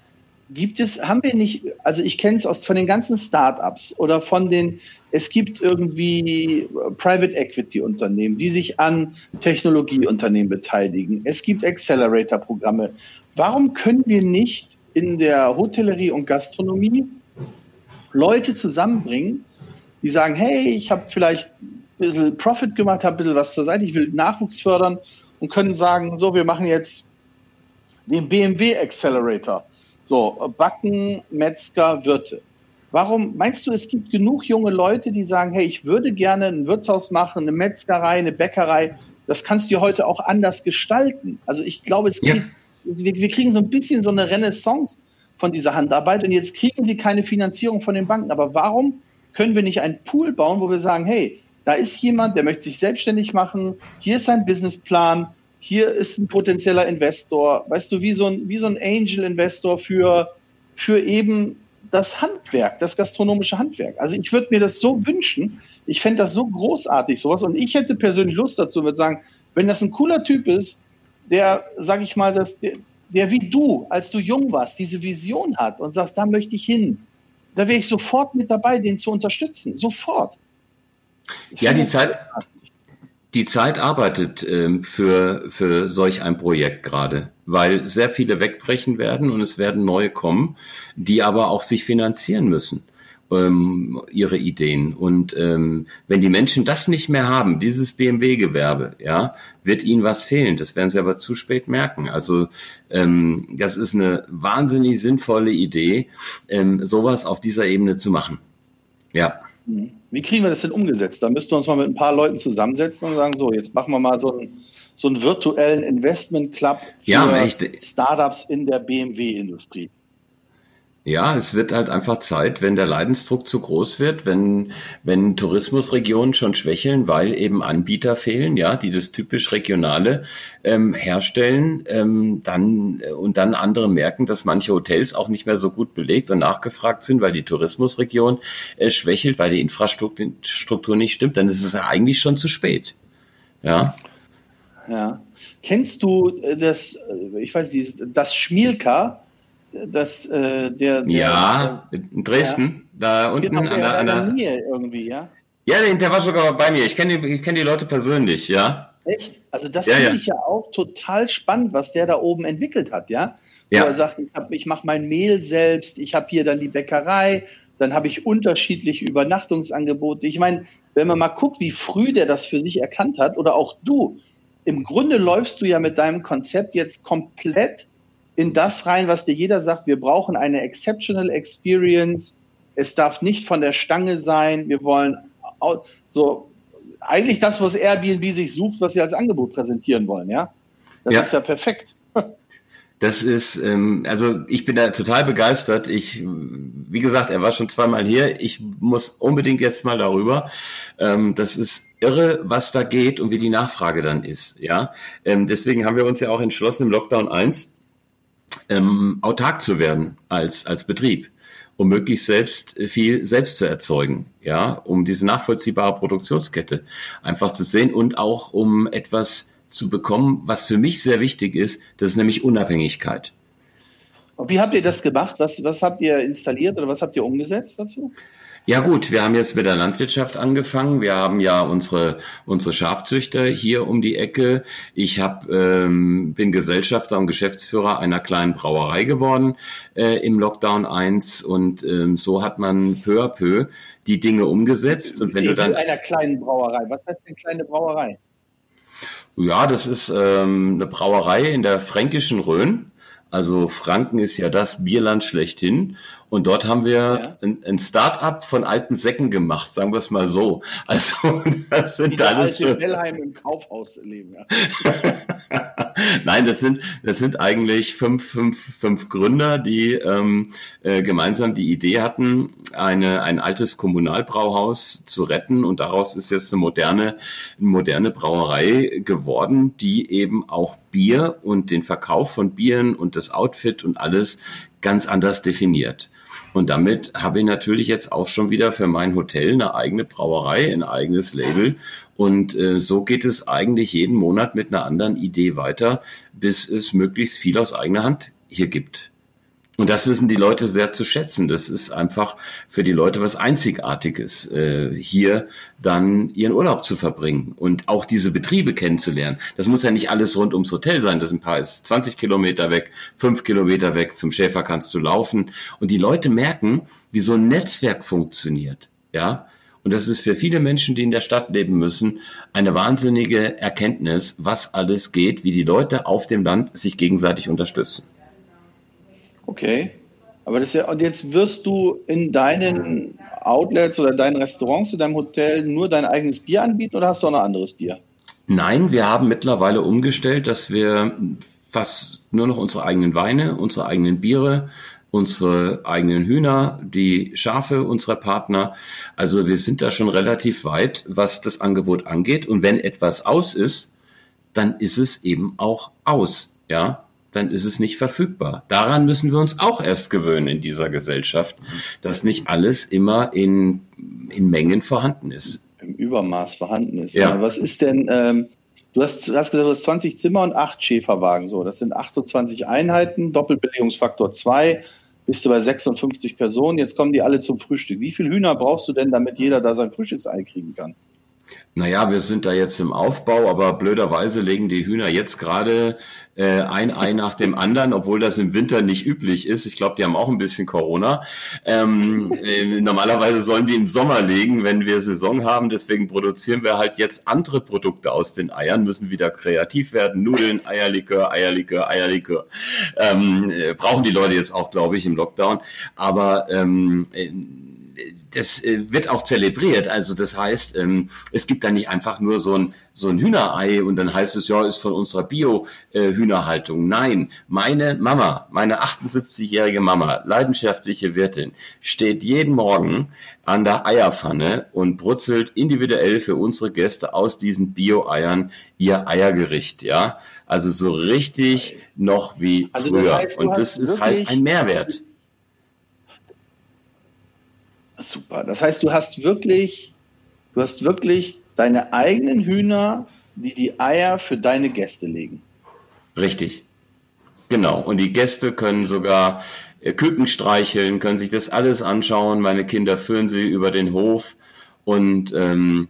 gibt es, haben wir nicht, also ich kenne es aus von den ganzen Startups oder von den es gibt irgendwie äh, Private Equity Unternehmen, die sich an Technologieunternehmen beteiligen. Es gibt Accelerator-Programme. Warum können wir nicht in der Hotellerie und Gastronomie Leute zusammenbringen, die sagen, hey, ich habe vielleicht ein bisschen Profit gemacht, habe ein bisschen was zur Seite, ich will Nachwuchs fördern und können sagen, so, wir machen jetzt den BMW Accelerator. So, Backen, Metzger, Wirte. Warum meinst du, es gibt genug junge Leute, die sagen, hey, ich würde gerne ein Wirtshaus machen, eine Metzgerei, eine Bäckerei. Das kannst du heute auch anders gestalten. Also ich glaube, es ja. gibt, wir, wir kriegen so ein bisschen so eine Renaissance von dieser Handarbeit und jetzt kriegen sie keine Finanzierung von den Banken. Aber warum können wir nicht einen Pool bauen, wo wir sagen, hey, da ist jemand, der möchte sich selbstständig machen, hier ist ein Businessplan, hier ist ein potenzieller Investor, weißt du, wie so ein, wie so ein Angel-Investor für, für eben das Handwerk, das gastronomische Handwerk. Also ich würde mir das so wünschen. Ich fände das so großartig, sowas. Und ich hätte persönlich Lust dazu, würde sagen, wenn das ein cooler Typ ist, der, sag ich mal, das, der, der wie du, als du jung warst, diese Vision hat und sagst, da möchte ich hin, da wäre ich sofort mit dabei, den zu unterstützen. Sofort. Das ja, die Zeit, die Zeit arbeitet ähm, für, für solch ein Projekt gerade, weil sehr viele wegbrechen werden und es werden neue kommen, die aber auch sich finanzieren müssen, ähm, ihre Ideen. Und ähm, wenn die Menschen das nicht mehr haben, dieses BMW-Gewerbe, ja, wird ihnen was fehlen. Das werden sie aber zu spät merken. Also ähm, das ist eine wahnsinnig sinnvolle Idee, ähm, sowas auf dieser Ebene zu machen. Ja. Mhm. Wie kriegen wir das denn umgesetzt? Da müssten wir uns mal mit ein paar Leuten zusammensetzen und sagen, so, jetzt machen wir mal so einen, so einen virtuellen Investment Club für ja, Startups in der BMW-Industrie. Ja, es wird halt einfach Zeit, wenn der Leidensdruck zu groß wird, wenn, wenn Tourismusregionen schon schwächeln, weil eben Anbieter fehlen, ja, die das typisch Regionale ähm, herstellen, ähm, dann äh, und dann andere merken, dass manche Hotels auch nicht mehr so gut belegt und nachgefragt sind, weil die Tourismusregion äh, schwächelt, weil die Infrastruktur nicht stimmt, dann ist es eigentlich schon zu spät. Ja. Ja. Kennst du äh, das, äh, ich weiß nicht, das Schmielka? Dass äh, der, der, Ja, in Dresden, ja, da unten an der, an der Nähe irgendwie, ja. Ja, der war sogar bei mir. Ich kenne die, kenn die Leute persönlich, ja. Echt? Also das ja, finde ja. ich ja auch total spannend, was der da oben entwickelt hat, ja. ja. Wo er sagt, ich, ich mache mein Mehl selbst, ich habe hier dann die Bäckerei, dann habe ich unterschiedliche Übernachtungsangebote. Ich meine, wenn man mal guckt, wie früh der das für sich erkannt hat, oder auch du, im Grunde läufst du ja mit deinem Konzept jetzt komplett in das rein, was dir jeder sagt, wir brauchen eine exceptional experience. Es darf nicht von der Stange sein. Wir wollen so eigentlich das, was Airbnb sich sucht, was sie als Angebot präsentieren wollen, ja? Das ja. ist ja perfekt. Das ist, ähm, also ich bin da total begeistert. Ich, wie gesagt, er war schon zweimal hier. Ich muss unbedingt jetzt mal darüber. Ähm, das ist irre, was da geht und wie die Nachfrage dann ist. Ja, ähm, deswegen haben wir uns ja auch entschlossen im Lockdown 1 ähm, autark zu werden als, als Betrieb, um möglichst selbst äh, viel selbst zu erzeugen, ja, um diese nachvollziehbare Produktionskette einfach zu sehen und auch um etwas zu bekommen, was für mich sehr wichtig ist, das ist nämlich Unabhängigkeit. Und wie habt ihr das gemacht? Was, was habt ihr installiert oder was habt ihr umgesetzt dazu? Ja gut, wir haben jetzt mit der Landwirtschaft angefangen. Wir haben ja unsere unsere Schafzüchter hier um die Ecke. Ich hab, ähm, bin Gesellschafter und Geschäftsführer einer kleinen Brauerei geworden äh, im Lockdown 1 und ähm, so hat man peu à peu die Dinge umgesetzt. Und wenn du dann einer kleinen Brauerei, was heißt denn kleine Brauerei? Ja, das ist ähm, eine Brauerei in der fränkischen Rhön. Also Franken ist ja das Bierland schlechthin. Und dort haben wir ja. ein, ein Start-up von alten Säcken gemacht, sagen wir es mal so. Also das sind Die alles für Bellheim im Kaufhaus leben. Ja. Nein, das sind das sind eigentlich fünf fünf fünf Gründer, die ähm, äh, gemeinsam die Idee hatten, eine ein altes Kommunalbrauhaus zu retten und daraus ist jetzt eine moderne eine moderne Brauerei geworden, die eben auch Bier und den Verkauf von Bieren und das Outfit und alles ganz anders definiert. Und damit habe ich natürlich jetzt auch schon wieder für mein Hotel eine eigene Brauerei, ein eigenes Label. Und äh, so geht es eigentlich jeden Monat mit einer anderen Idee weiter, bis es möglichst viel aus eigener Hand hier gibt. Und das wissen die Leute sehr zu schätzen. Das ist einfach für die Leute was Einzigartiges, äh, hier dann ihren Urlaub zu verbringen und auch diese Betriebe kennenzulernen. Das muss ja nicht alles rund ums Hotel sein. Das ein paar ist 20 Kilometer weg, fünf Kilometer weg. Zum Schäfer kannst du laufen. Und die Leute merken, wie so ein Netzwerk funktioniert. Ja. Und das ist für viele Menschen, die in der Stadt leben müssen, eine wahnsinnige Erkenntnis, was alles geht, wie die Leute auf dem Land sich gegenseitig unterstützen. Okay. Aber das ja, und jetzt wirst du in deinen Outlets oder deinen Restaurants, in deinem Hotel nur dein eigenes Bier anbieten oder hast du auch noch anderes Bier? Nein, wir haben mittlerweile umgestellt, dass wir fast nur noch unsere eigenen Weine, unsere eigenen Biere, unsere eigenen Hühner, die Schafe unserer Partner. Also wir sind da schon relativ weit, was das Angebot angeht. Und wenn etwas aus ist, dann ist es eben auch aus. Ja, dann ist es nicht verfügbar. Daran müssen wir uns auch erst gewöhnen in dieser Gesellschaft, dass nicht alles immer in, in Mengen vorhanden ist. Im Übermaß vorhanden ist. Ja. Was ist denn, ähm, du hast, hast gesagt, du hast 20 Zimmer und 8 Schäferwagen, so. Das sind 28 Einheiten, Doppelbelegungsfaktor 2, bist du bei 56 Personen. Jetzt kommen die alle zum Frühstück. Wie viele Hühner brauchst du denn, damit jeder da sein Frühstücksei kriegen kann? Naja, wir sind da jetzt im Aufbau, aber blöderweise legen die Hühner jetzt gerade äh, ein Ei nach dem anderen, obwohl das im Winter nicht üblich ist. Ich glaube, die haben auch ein bisschen Corona. Ähm, äh, normalerweise sollen die im Sommer legen, wenn wir Saison haben. Deswegen produzieren wir halt jetzt andere Produkte aus den Eiern, müssen wieder kreativ werden. Nudeln, Eierlikör, Eierlikör, Eierlikör. Ähm, äh, brauchen die Leute jetzt auch, glaube ich, im Lockdown. Aber ähm, äh, das äh, wird auch zelebriert. Also das heißt, ähm, es gibt da nicht einfach nur so ein, so ein Hühnerei und dann heißt es, ja, ist von unserer Bio-Hühnerhaltung. Nein, meine Mama, meine 78-jährige Mama, leidenschaftliche Wirtin, steht jeden Morgen an der Eierpfanne und brutzelt individuell für unsere Gäste aus diesen Bio-Eiern ihr Eiergericht, ja. Also so richtig noch wie also früher. Das heißt, und das ist halt ein Mehrwert. Super. Das heißt, du hast wirklich, du hast wirklich deine eigenen Hühner, die die Eier für deine Gäste legen. Richtig. Genau. Und die Gäste können sogar äh, Küken streicheln, können sich das alles anschauen. Meine Kinder führen sie über den Hof und ähm,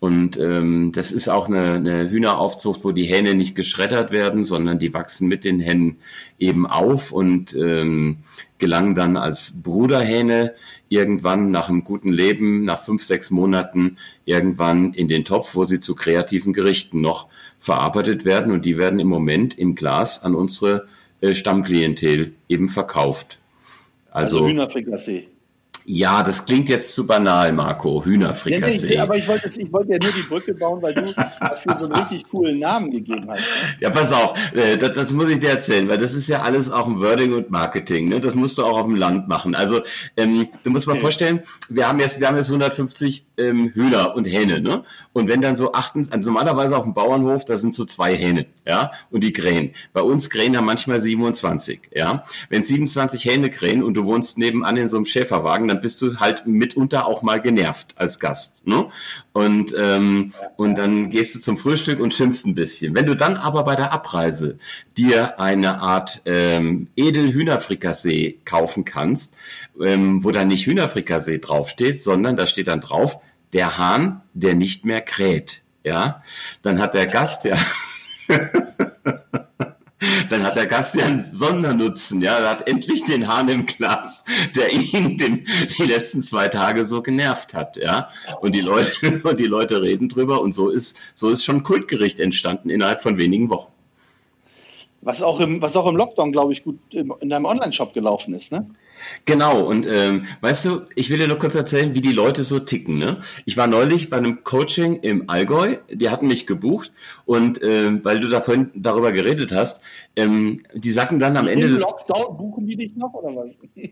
und ähm, das ist auch eine, eine Hühneraufzucht, wo die Hähne nicht geschreddert werden, sondern die wachsen mit den Hennen eben auf und ähm, gelangen dann als Bruderhähne irgendwann nach einem guten Leben, nach fünf, sechs Monaten, irgendwann in den Topf, wo sie zu kreativen Gerichten noch verarbeitet werden. Und die werden im Moment im Glas an unsere äh, Stammklientel eben verkauft. Also, also Hühnerfrikassee. Ja, das klingt jetzt zu banal, Marco. Hühnerfrikassee. Ja, aber ich wollte, ich wollte ja nur die Brücke bauen, weil du dafür so einen richtig coolen Namen gegeben hast. Ne? Ja, pass auf, äh, das, das, muss ich dir erzählen, weil das ist ja alles auch ein Wording und Marketing. Ne? Das musst du auch auf dem Land machen. Also ähm, du musst mal okay. vorstellen, wir haben jetzt, wir haben jetzt 150 ähm, Hühner und Hähne. Ne? Und wenn dann so achten, also normalerweise auf dem Bauernhof, da sind so zwei Hähne, ja, und die krähen. Bei uns krähen ja manchmal 27, ja. Wenn 27 Hähne krähen und du wohnst nebenan in so einem Schäferwagen, dann bist du halt mitunter auch mal genervt als Gast. Ne? Und, ähm, und dann gehst du zum Frühstück und schimpfst ein bisschen. Wenn du dann aber bei der Abreise dir eine Art ähm, Edelhühnerfrikassee kaufen kannst, ähm, wo dann nicht Hühnerfrikassee draufsteht, sondern da steht dann drauf, der Hahn, der nicht mehr kräht. Ja, dann hat der Gast ja dann hat der Gast ja einen Sondernutzen, ja, er hat endlich den Hahn im Glas, der ihn den, die letzten zwei Tage so genervt hat, ja. Und die Leute, und die Leute reden drüber und so ist, so ist schon Kultgericht entstanden innerhalb von wenigen Wochen. Was auch im, was auch im Lockdown, glaube ich, gut in deinem Online-Shop gelaufen ist, ne? Genau, und ähm, weißt du, ich will dir noch kurz erzählen, wie die Leute so ticken. Ne? Ich war neulich bei einem Coaching im Allgäu, die hatten mich gebucht und äh, weil du da vorhin darüber geredet hast, ähm, die sagten dann am Ende des... Lockdown buchen die dich noch oder was?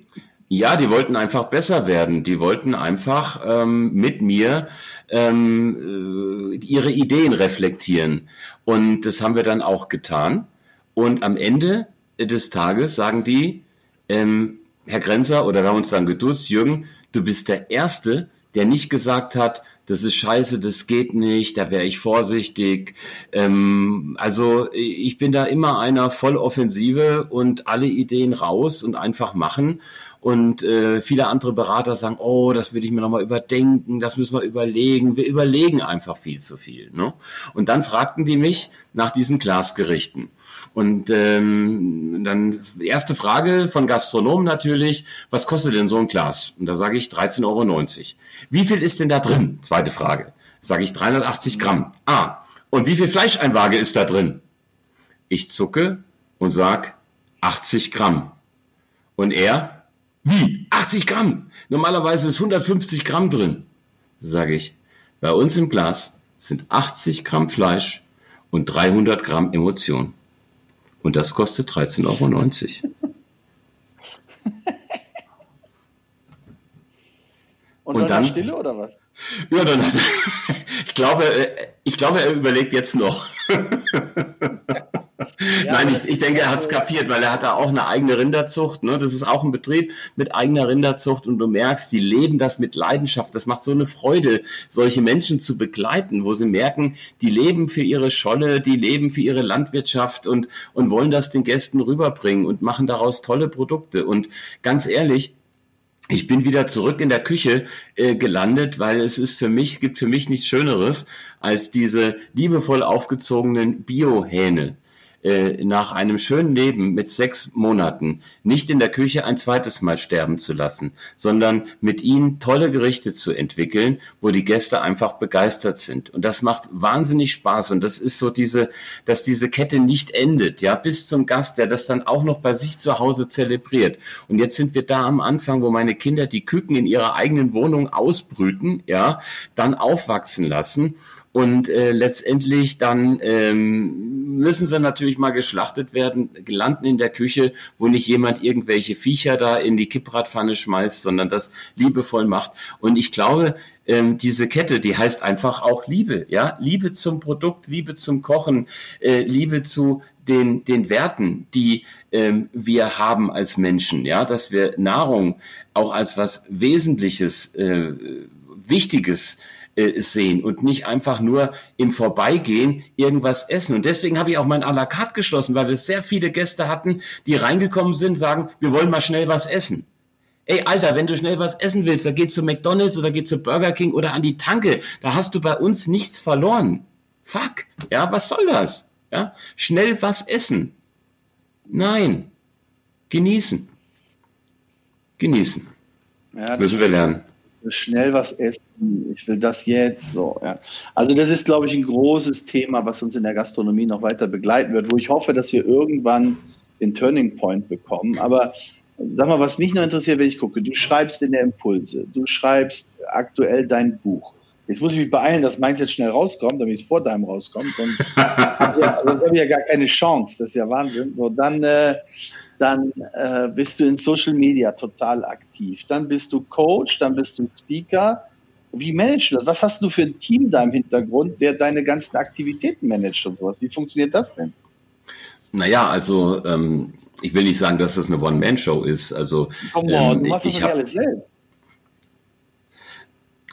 Ja, die wollten einfach besser werden. Die wollten einfach ähm, mit mir ähm, äh, ihre Ideen reflektieren. Und das haben wir dann auch getan. Und am Ende des Tages sagen die, ähm, Herr Grenzer, oder wir haben uns dann geduzt, Jürgen, du bist der Erste, der nicht gesagt hat, das ist scheiße, das geht nicht, da wäre ich vorsichtig. Ähm, also ich bin da immer einer voll Offensive und alle Ideen raus und einfach machen. Und äh, viele andere Berater sagen, oh, das würde ich mir nochmal überdenken, das müssen wir überlegen. Wir überlegen einfach viel zu viel. Ne? Und dann fragten die mich nach diesen Glasgerichten. Und ähm, dann erste Frage von Gastronomen natürlich, was kostet denn so ein Glas? Und da sage ich 13,90 Euro. Wie viel ist denn da drin? Zweite Frage. Sage ich 380 Gramm. Ah, und wie viel Fleischeinwaage ist da drin? Ich zucke und sag 80 Gramm. Und er Wie? 80 Gramm? Normalerweise ist 150 Gramm drin. Sage ich, bei uns im Glas sind 80 Gramm Fleisch und 300 Gramm Emotion. Und das kostet 13,90 Euro. und, und dann Stille oder was? Ja, dann ich glaube, äh, ich glaube, er überlegt jetzt noch. Nein, ich, ich denke, er hat es kapiert, weil er hat da auch eine eigene Rinderzucht. Ne? Das ist auch ein Betrieb mit eigener Rinderzucht und du merkst, die leben das mit Leidenschaft. Das macht so eine Freude, solche Menschen zu begleiten, wo sie merken, die leben für ihre Scholle, die leben für ihre Landwirtschaft und, und wollen das den Gästen rüberbringen und machen daraus tolle Produkte. Und ganz ehrlich, ich bin wieder zurück in der Küche äh, gelandet, weil es ist für mich, gibt für mich nichts Schöneres als diese liebevoll aufgezogenen Biohähne äh, nach einem schönen Leben mit sechs Monaten nicht in der Küche ein zweites Mal sterben zu lassen, sondern mit ihnen tolle Gerichte zu entwickeln, wo die Gäste einfach begeistert sind. Und das macht wahnsinnig Spaß. Und das ist so diese, dass diese Kette nicht endet, ja, bis zum Gast, der das dann auch noch bei sich zu Hause zelebriert. Und jetzt sind wir da am Anfang, wo meine Kinder die Küken in ihrer eigenen Wohnung ausbrüten, ja, dann aufwachsen lassen und äh, letztendlich dann ähm, müssen sie natürlich mal geschlachtet werden, landen in der Küche, wo nicht jemand irgendwelche Viecher da in die Kippradpfanne schmeißt, sondern das liebevoll macht. Und ich glaube, ähm, diese Kette, die heißt einfach auch Liebe, ja, Liebe zum Produkt, Liebe zum Kochen, äh, Liebe zu den, den Werten, die ähm, wir haben als Menschen, ja, dass wir Nahrung auch als was Wesentliches, äh, Wichtiges äh, sehen und nicht einfach nur im Vorbeigehen irgendwas essen. Und deswegen habe ich auch mein à la carte geschlossen, weil wir sehr viele Gäste hatten, die reingekommen sind, sagen, wir wollen mal schnell was essen. Ey, Alter, wenn du schnell was essen willst, da geh zu McDonalds oder geh zu Burger King oder an die Tanke. Da hast du bei uns nichts verloren. Fuck. Ja, was soll das? Ja, schnell was essen. Nein. Genießen. Genießen. Ja, Müssen wir lernen schnell was essen, ich will das jetzt so. Ja. Also das ist, glaube ich, ein großes Thema, was uns in der Gastronomie noch weiter begleiten wird, wo ich hoffe, dass wir irgendwann den Turning Point bekommen. Aber sag mal, was mich noch interessiert, wenn ich gucke, du schreibst in der Impulse, du schreibst aktuell dein Buch. Jetzt muss ich mich beeilen, dass meins jetzt schnell rauskommt, damit es vor deinem rauskommt, sonst, habe ja, sonst ich ja gar keine Chance. Das ist ja Wahnsinn. So, dann äh, dann äh, bist du in Social Media total aktiv. Dann bist du Coach, dann bist du Speaker. Wie managst du das? Was hast du für ein Team da im Hintergrund, der deine ganzen Aktivitäten managt und sowas? Wie funktioniert das denn? Naja, also ähm, ich will nicht sagen, dass das eine One-Man-Show ist. Also Come on, ähm, du machst das hab, alles selbst.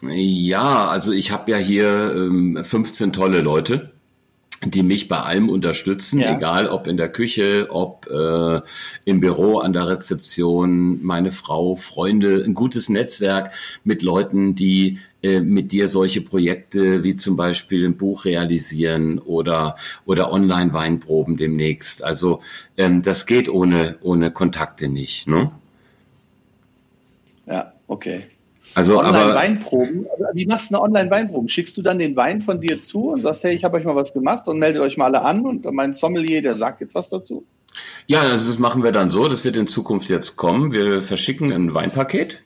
Ja, also ich habe ja hier ähm, 15 tolle Leute die mich bei allem unterstützen, ja. egal ob in der Küche, ob äh, im Büro, an der Rezeption, meine Frau, Freunde, ein gutes Netzwerk mit Leuten, die äh, mit dir solche Projekte wie zum Beispiel ein Buch realisieren oder oder Online-Weinproben demnächst. Also ähm, das geht ohne ohne Kontakte nicht. Ne? Ja, okay. Also, Online-Weinproben. Also, wie machst du eine Online-Weinproben? Schickst du dann den Wein von dir zu und sagst, hey, ich habe euch mal was gemacht und meldet euch mal alle an und mein Sommelier, der sagt jetzt was dazu? Ja, also das machen wir dann so. Das wird in Zukunft jetzt kommen. Wir verschicken ein Weinpaket.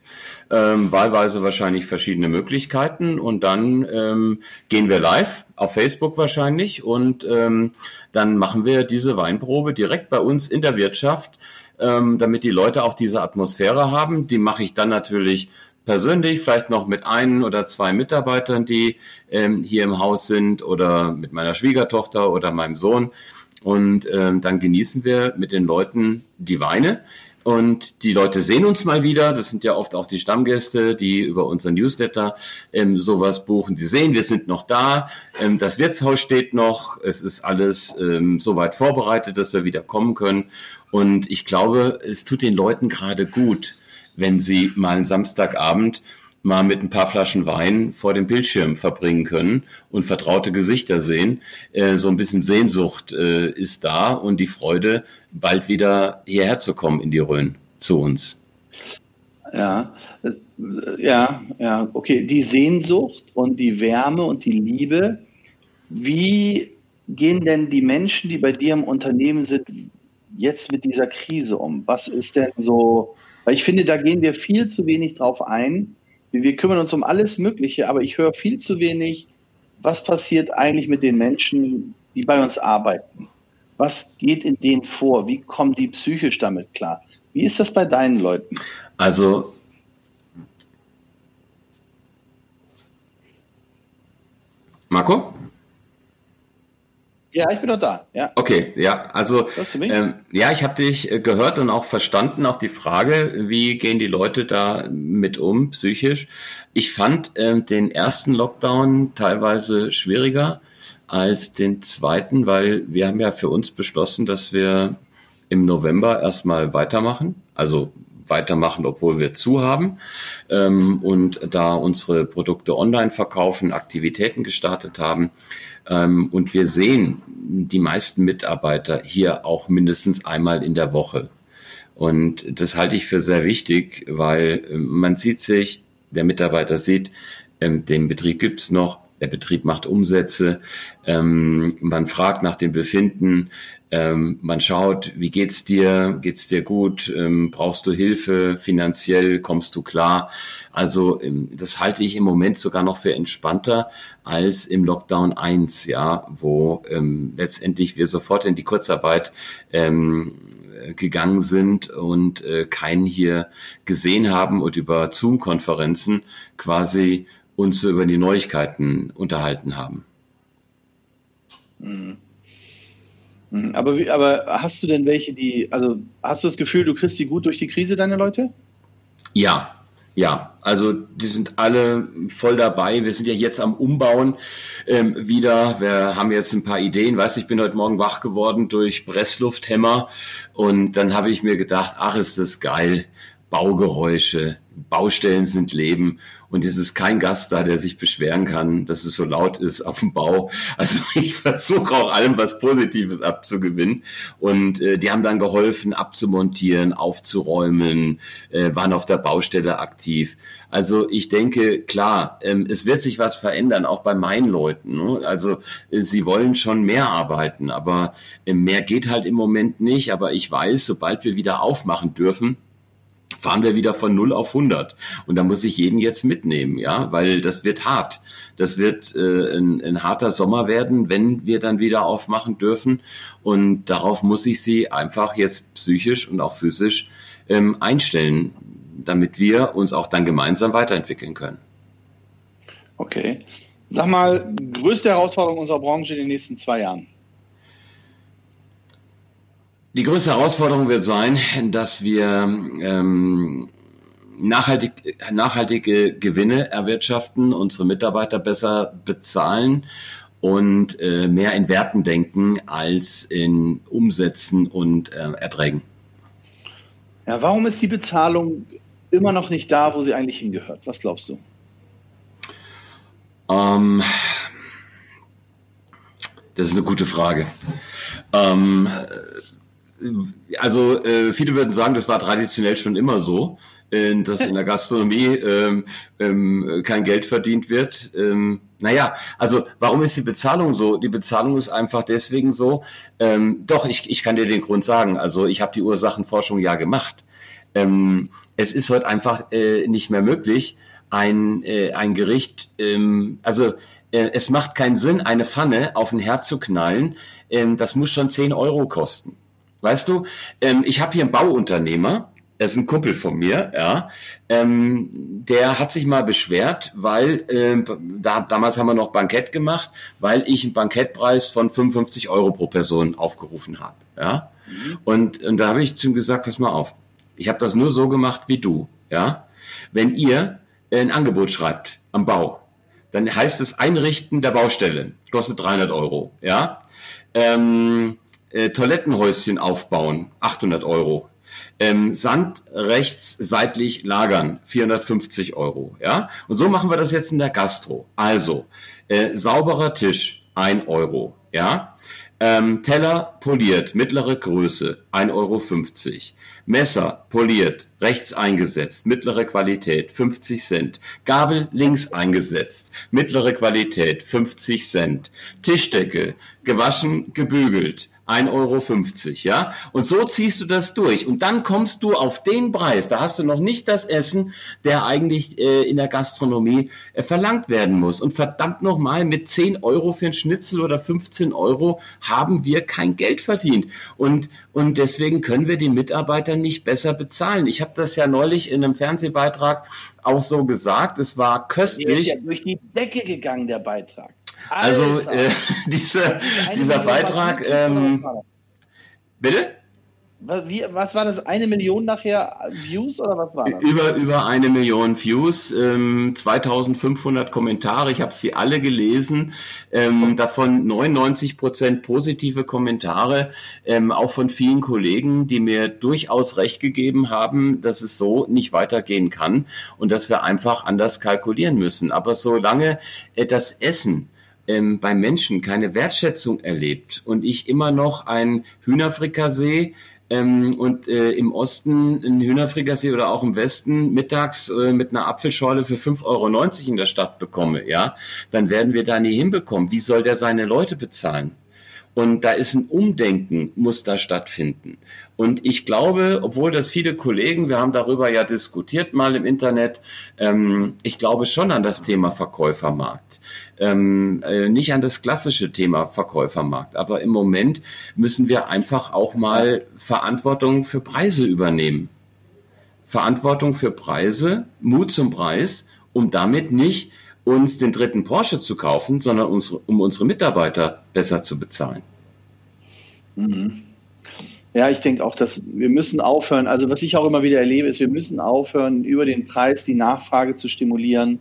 Ähm, wahlweise wahrscheinlich verschiedene Möglichkeiten und dann ähm, gehen wir live auf Facebook wahrscheinlich und ähm, dann machen wir diese Weinprobe direkt bei uns in der Wirtschaft, ähm, damit die Leute auch diese Atmosphäre haben. Die mache ich dann natürlich persönlich, vielleicht noch mit ein oder zwei Mitarbeitern, die ähm, hier im Haus sind oder mit meiner Schwiegertochter oder meinem Sohn. Und ähm, dann genießen wir mit den Leuten die Weine. Und die Leute sehen uns mal wieder. Das sind ja oft auch die Stammgäste, die über unseren Newsletter ähm, sowas buchen. Die sehen, wir sind noch da. Ähm, das Wirtshaus steht noch. Es ist alles ähm, soweit vorbereitet, dass wir wieder kommen können. Und ich glaube, es tut den Leuten gerade gut, wenn sie mal einen Samstagabend mal mit ein paar Flaschen Wein vor dem Bildschirm verbringen können und vertraute Gesichter sehen. Äh, so ein bisschen Sehnsucht äh, ist da und die Freude, bald wieder hierher zu kommen in die Rhön zu uns. Ja, äh, ja, ja, okay. Die Sehnsucht und die Wärme und die Liebe, wie gehen denn die Menschen, die bei dir im Unternehmen sind, jetzt mit dieser Krise um? Was ist denn so, weil ich finde, da gehen wir viel zu wenig drauf ein. Wir kümmern uns um alles Mögliche, aber ich höre viel zu wenig, was passiert eigentlich mit den Menschen, die bei uns arbeiten? Was geht in denen vor? Wie kommen die psychisch damit klar? Wie ist das bei deinen Leuten? Also Marco? Ja, ich bin doch da. Ja. Okay, ja, also ähm, ja, ich habe dich äh, gehört und auch verstanden, auch die Frage, wie gehen die Leute da mit um, psychisch. Ich fand ähm, den ersten Lockdown teilweise schwieriger als den zweiten, weil wir haben ja für uns beschlossen, dass wir im November erstmal weitermachen. Also weitermachen, obwohl wir zu haben ähm, und da unsere Produkte online verkaufen, Aktivitäten gestartet haben. Ähm, und wir sehen die meisten Mitarbeiter hier auch mindestens einmal in der Woche. Und das halte ich für sehr wichtig, weil äh, man sieht sich, der Mitarbeiter sieht, ähm, den Betrieb gibt's noch, der Betrieb macht Umsätze, ähm, man fragt nach dem Befinden, ähm, man schaut, wie geht's dir? Geht's dir gut? Ähm, brauchst du Hilfe? Finanziell kommst du klar? Also ähm, das halte ich im Moment sogar noch für entspannter als im Lockdown 1, ja, wo ähm, letztendlich wir sofort in die Kurzarbeit ähm, gegangen sind und äh, keinen hier gesehen haben und über Zoom-Konferenzen quasi uns über die Neuigkeiten unterhalten haben. Mhm. Mhm. Aber, wie, aber hast du denn welche, die, also hast du das Gefühl, du kriegst die gut durch die Krise, deine Leute? Ja, ja, also die sind alle voll dabei. Wir sind ja jetzt am Umbauen ähm, wieder. Wir haben jetzt ein paar Ideen. Weißt ich bin heute Morgen wach geworden durch Presslufthämmer und dann habe ich mir gedacht, ach, ist das geil. Baugeräusche, Baustellen sind Leben und es ist kein Gast da, der sich beschweren kann, dass es so laut ist auf dem Bau. Also ich versuche auch allem was Positives abzugewinnen und äh, die haben dann geholfen, abzumontieren, aufzuräumen, äh, waren auf der Baustelle aktiv. Also ich denke, klar, ähm, es wird sich was verändern, auch bei meinen Leuten. Ne? Also äh, sie wollen schon mehr arbeiten, aber äh, mehr geht halt im Moment nicht. Aber ich weiß, sobald wir wieder aufmachen dürfen, fahren wir wieder von 0 auf 100. Und da muss ich jeden jetzt mitnehmen, ja, weil das wird hart. Das wird äh, ein, ein harter Sommer werden, wenn wir dann wieder aufmachen dürfen. Und darauf muss ich sie einfach jetzt psychisch und auch physisch ähm, einstellen, damit wir uns auch dann gemeinsam weiterentwickeln können. Okay. Sag mal, größte Herausforderung unserer Branche in den nächsten zwei Jahren? Die größte Herausforderung wird sein, dass wir ähm, nachhaltig, nachhaltige Gewinne erwirtschaften, unsere Mitarbeiter besser bezahlen und äh, mehr in Werten denken als in Umsätzen und äh, Erträgen. Ja, warum ist die Bezahlung immer noch nicht da, wo sie eigentlich hingehört? Was glaubst du? Ähm, das ist eine gute Frage. Ähm, also äh, viele würden sagen, das war traditionell schon immer so, äh, dass in der Gastronomie ähm, ähm, kein Geld verdient wird. Ähm, naja, also warum ist die Bezahlung so? Die Bezahlung ist einfach deswegen so. Ähm, doch, ich, ich kann dir den Grund sagen. Also ich habe die Ursachenforschung ja gemacht. Ähm, es ist heute einfach äh, nicht mehr möglich, ein, äh, ein Gericht, ähm, also äh, es macht keinen Sinn, eine Pfanne auf ein Herd zu knallen. Ähm, das muss schon 10 Euro kosten. Weißt du, ähm, ich habe hier einen Bauunternehmer, er ist ein Kumpel von mir, ja, ähm, der hat sich mal beschwert, weil äh, da, damals haben wir noch Bankett gemacht, weil ich einen Bankettpreis von 55 Euro pro Person aufgerufen habe, ja. Mhm. Und, und da habe ich zu ihm gesagt, pass mal auf, ich habe das nur so gemacht wie du, ja. Wenn ihr ein Angebot schreibt am Bau, dann heißt es Einrichten der Baustelle, kostet 300 Euro, ja. Ähm, äh, Toilettenhäuschen aufbauen, 800 Euro. Ähm, Sand rechts seitlich lagern, 450 Euro. Ja, und so machen wir das jetzt in der Gastro. Also äh, sauberer Tisch, 1 Euro. Ja, ähm, Teller poliert, mittlere Größe, 1,50 Euro. Messer poliert, rechts eingesetzt, mittlere Qualität, 50 Cent. Gabel links eingesetzt, mittlere Qualität, 50 Cent. Tischdecke, gewaschen, gebügelt, 1,50 Euro, ja. Und so ziehst du das durch. Und dann kommst du auf den Preis. Da hast du noch nicht das Essen, der eigentlich äh, in der Gastronomie äh, verlangt werden muss. Und verdammt nochmal, mit 10 Euro für ein Schnitzel oder 15 Euro haben wir kein Geld verdient. Und, und deswegen können wir die Mitarbeiter nicht besser bezahlen. Ich habe das ja neulich in einem Fernsehbeitrag auch so gesagt. Es war köstlich. Der ist ja durch die Decke gegangen, der Beitrag. Also äh, diese, dieser Beitrag. Ähm, bitte? Was, wie, was war das? Eine Million nachher Views oder was war das? Über, über eine Million Views, ähm, 2500 Kommentare. Ich habe sie alle gelesen. Ähm, davon 99 Prozent positive Kommentare, ähm, auch von vielen Kollegen, die mir durchaus recht gegeben haben, dass es so nicht weitergehen kann und dass wir einfach anders kalkulieren müssen. Aber solange äh, das Essen ähm, beim Menschen keine Wertschätzung erlebt und ich immer noch ein Hühnerfrikassee ähm, und äh, im Osten ein Hühnerfrikassee oder auch im Westen mittags äh, mit einer Apfelschorle für 5,90 Euro in der Stadt bekomme, ja, dann werden wir da nie hinbekommen. Wie soll der seine Leute bezahlen? Und da ist ein Umdenken, muss da stattfinden. Und ich glaube, obwohl das viele Kollegen, wir haben darüber ja diskutiert mal im Internet, ähm, ich glaube schon an das Thema Verkäufermarkt. Ähm, äh, nicht an das klassische Thema Verkäufermarkt. Aber im Moment müssen wir einfach auch mal Verantwortung für Preise übernehmen. Verantwortung für Preise, Mut zum Preis, um damit nicht uns den dritten Porsche zu kaufen, sondern um unsere Mitarbeiter besser zu bezahlen. Mhm. Ja, ich denke auch, dass wir müssen aufhören. Also was ich auch immer wieder erlebe, ist, wir müssen aufhören, über den Preis die Nachfrage zu stimulieren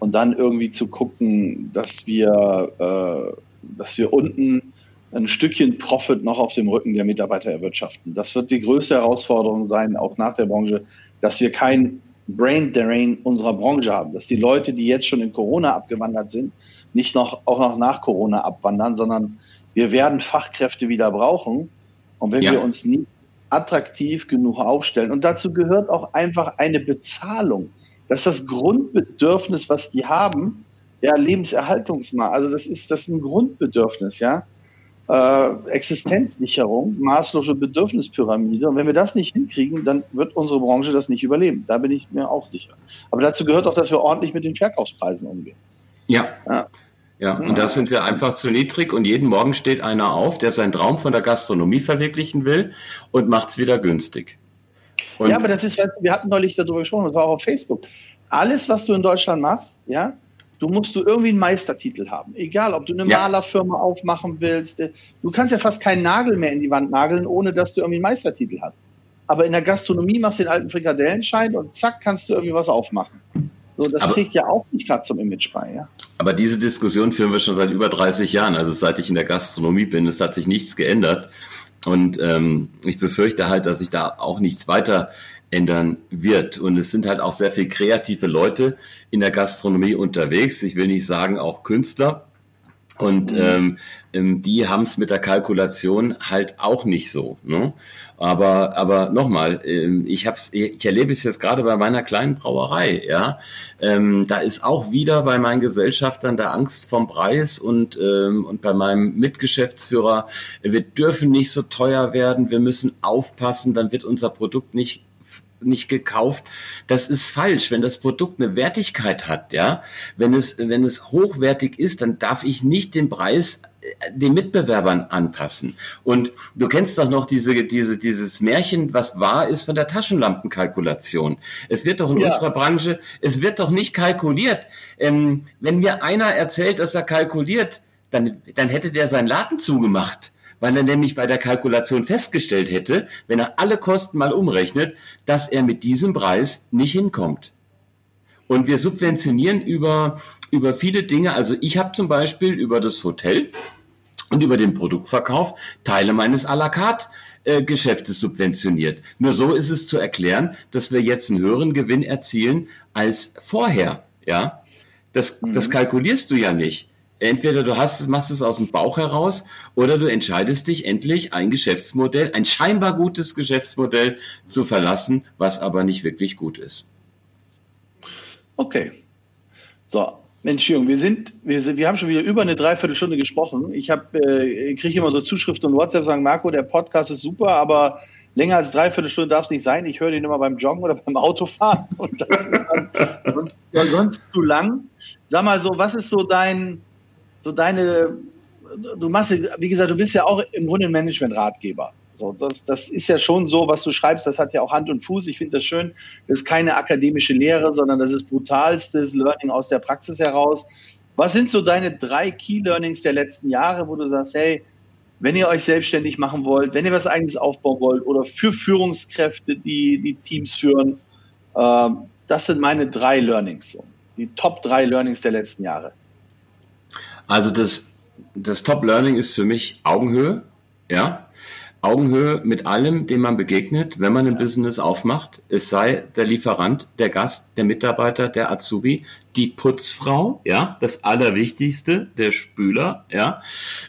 und dann irgendwie zu gucken, dass wir, äh, dass wir unten ein Stückchen Profit noch auf dem Rücken der Mitarbeiter erwirtschaften. Das wird die größte Herausforderung sein, auch nach der Branche, dass wir kein Brain Drain unserer Branche haben, dass die Leute, die jetzt schon in Corona abgewandert sind, nicht noch auch noch nach Corona abwandern, sondern wir werden Fachkräfte wieder brauchen. Und wenn ja. wir uns nicht attraktiv genug aufstellen, und dazu gehört auch einfach eine Bezahlung, das ist das Grundbedürfnis, was die haben, ja, Lebenserhaltungsmaß. Also das ist, das ist ein Grundbedürfnis, ja. Äh, Existenzsicherung, maßlose Bedürfnispyramide. Und wenn wir das nicht hinkriegen, dann wird unsere Branche das nicht überleben. Da bin ich mir auch sicher. Aber dazu gehört auch, dass wir ordentlich mit den Verkaufspreisen umgehen. Ja. ja. Ja, und da sind wir einfach zu niedrig und jeden Morgen steht einer auf, der seinen Traum von der Gastronomie verwirklichen will und macht's wieder günstig. Und ja, aber das ist, wir hatten neulich darüber gesprochen, das war auch auf Facebook. Alles, was du in Deutschland machst, ja, du musst du irgendwie einen Meistertitel haben. Egal, ob du eine ja. Malerfirma aufmachen willst. Du kannst ja fast keinen Nagel mehr in die Wand nageln, ohne dass du irgendwie einen Meistertitel hast. Aber in der Gastronomie machst du den alten Frikadellenschein und zack, kannst du irgendwie was aufmachen. So, das aber, trägt ja auch nicht gerade zum Image bei, ja. Aber diese Diskussion führen wir schon seit über 30 Jahren. Also seit ich in der Gastronomie bin, es hat sich nichts geändert. Und ähm, ich befürchte halt, dass sich da auch nichts weiter ändern wird. Und es sind halt auch sehr viel kreative Leute in der Gastronomie unterwegs. Ich will nicht sagen auch Künstler. Und mhm. ähm, ähm die haben es mit der Kalkulation halt auch nicht so. Ne? Aber, aber nochmal, ähm, ich hab's, ich erlebe es jetzt gerade bei meiner kleinen Brauerei, ja. Ähm, da ist auch wieder bei meinen Gesellschaftern der Angst vom Preis und, ähm, und bei meinem Mitgeschäftsführer, wir dürfen nicht so teuer werden, wir müssen aufpassen, dann wird unser Produkt nicht nicht gekauft. Das ist falsch. Wenn das Produkt eine Wertigkeit hat, ja, wenn es, wenn es hochwertig ist, dann darf ich nicht den Preis äh, den Mitbewerbern anpassen. Und du kennst doch noch diese, diese, dieses Märchen, was wahr ist von der Taschenlampenkalkulation. Es wird doch in ja. unserer Branche, es wird doch nicht kalkuliert. Ähm, wenn mir einer erzählt, dass er kalkuliert, dann, dann hätte der seinen Laden zugemacht weil er nämlich bei der Kalkulation festgestellt hätte, wenn er alle Kosten mal umrechnet, dass er mit diesem Preis nicht hinkommt. Und wir subventionieren über, über viele Dinge. Also ich habe zum Beispiel über das Hotel und über den Produktverkauf Teile meines à la carte äh, Geschäftes subventioniert. Nur so ist es zu erklären, dass wir jetzt einen höheren Gewinn erzielen als vorher. Ja, das, mhm. das kalkulierst du ja nicht. Entweder du hast, machst es aus dem Bauch heraus oder du entscheidest dich endlich ein Geschäftsmodell, ein scheinbar gutes Geschäftsmodell zu verlassen, was aber nicht wirklich gut ist. Okay. So, Mensch, Jürgen, wir sind, wir sind, wir haben schon wieder über eine Dreiviertelstunde gesprochen. Ich habe, äh, kriege immer so Zuschriften und WhatsApp sagen, Marco, der Podcast ist super, aber länger als Dreiviertelstunde darf es nicht sein. Ich höre den immer beim Joggen oder beim Autofahren und das ist dann sonst, sonst zu lang. Sag mal so, was ist so dein, so deine, du machst, wie gesagt, du bist ja auch im Grunde ein Management-Ratgeber. So, das, das ist ja schon so, was du schreibst, das hat ja auch Hand und Fuß. Ich finde das schön. Das ist keine akademische Lehre, sondern das ist brutalstes Learning aus der Praxis heraus. Was sind so deine drei Key Learnings der letzten Jahre, wo du sagst, hey, wenn ihr euch selbstständig machen wollt, wenn ihr was eigenes aufbauen wollt oder für Führungskräfte, die die Teams führen, äh, das sind meine drei Learnings, die Top drei Learnings der letzten Jahre. Also das, das Top Learning ist für mich Augenhöhe, ja. Augenhöhe mit allem, dem man begegnet, wenn man ein Business aufmacht. Es sei der Lieferant, der Gast, der Mitarbeiter, der Azubi, die Putzfrau, ja, das Allerwichtigste, der Spüler, ja,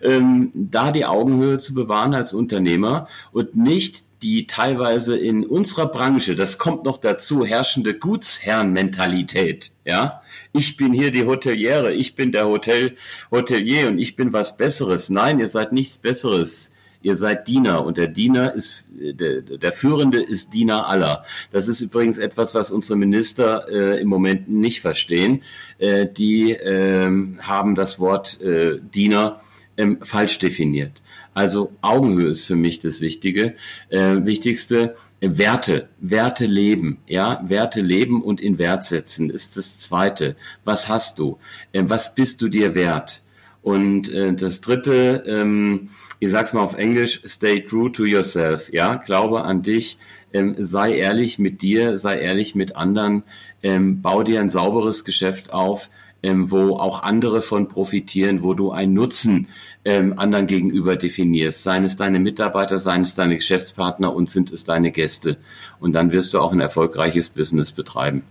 ähm, da die Augenhöhe zu bewahren als Unternehmer und nicht die teilweise in unserer Branche, das kommt noch dazu, herrschende Gutsherrenmentalität, ja. Ich bin hier die Hoteliere, ich bin der Hotel, Hotelier und ich bin was Besseres. Nein, ihr seid nichts Besseres ihr seid Diener und der Diener ist, der, der Führende ist Diener aller. Das ist übrigens etwas, was unsere Minister äh, im Moment nicht verstehen. Äh, die äh, haben das Wort äh, Diener ähm, falsch definiert. Also Augenhöhe ist für mich das Wichtige, äh, Wichtigste. Werte, Werte leben, ja, Werte leben und in Wert setzen ist das Zweite. Was hast du? Äh, was bist du dir wert? Und äh, das Dritte, ähm, ich sag's mal auf Englisch, stay true to yourself. Ja, glaube an dich, ähm, sei ehrlich mit dir, sei ehrlich mit anderen, ähm, bau dir ein sauberes Geschäft auf, ähm, wo auch andere von profitieren, wo du einen Nutzen ähm, anderen gegenüber definierst. Seien es deine Mitarbeiter, seien es deine Geschäftspartner und sind es deine Gäste. Und dann wirst du auch ein erfolgreiches Business betreiben.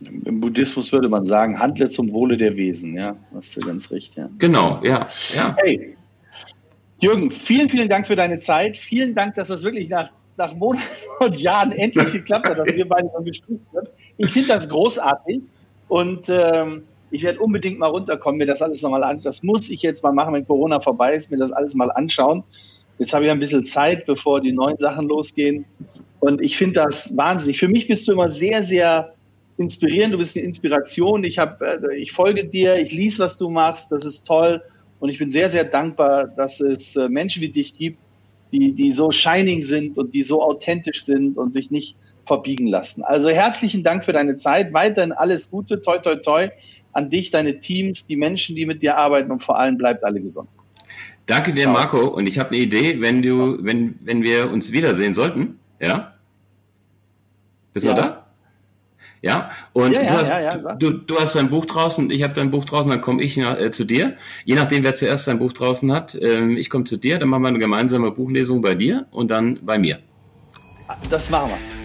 Im Buddhismus würde man sagen, handle zum Wohle der Wesen, ja. Hast du ganz recht, ja. Genau, ja, ja. Hey, Jürgen, vielen, vielen Dank für deine Zeit. Vielen Dank, dass das wirklich nach, nach Monaten und Jahren endlich geklappt hat, dass wir beide so gestuft sind. Ich finde das großartig und ähm, ich werde unbedingt mal runterkommen, mir das alles nochmal an. Das muss ich jetzt mal machen, wenn Corona vorbei ist, mir das alles mal anschauen. Jetzt habe ich ein bisschen Zeit, bevor die neuen Sachen losgehen. Und ich finde das wahnsinnig. Für mich bist du immer sehr, sehr inspirierend. Du bist eine Inspiration. Ich, hab, äh, ich folge dir, ich lies, was du machst. Das ist toll. Und ich bin sehr, sehr dankbar, dass es äh, Menschen wie dich gibt, die, die so shining sind und die so authentisch sind und sich nicht verbiegen lassen. Also herzlichen Dank für deine Zeit. Weiterhin alles Gute, toi, toi, toi an dich, deine Teams, die Menschen, die mit dir arbeiten und vor allem bleibt alle gesund. Danke dir, Marco. Und ich habe eine Idee, wenn du, wenn, wenn wir uns wiedersehen sollten, ja? Bist du ja. da? Ja, und ja, du, hast, ja, du, du, hast dein Buch draußen, ich habe dein Buch draußen, dann komme ich nach, äh, zu dir. Je nachdem, wer zuerst sein Buch draußen hat, ähm, ich komme zu dir, dann machen wir eine gemeinsame Buchlesung bei dir und dann bei mir. Das machen wir.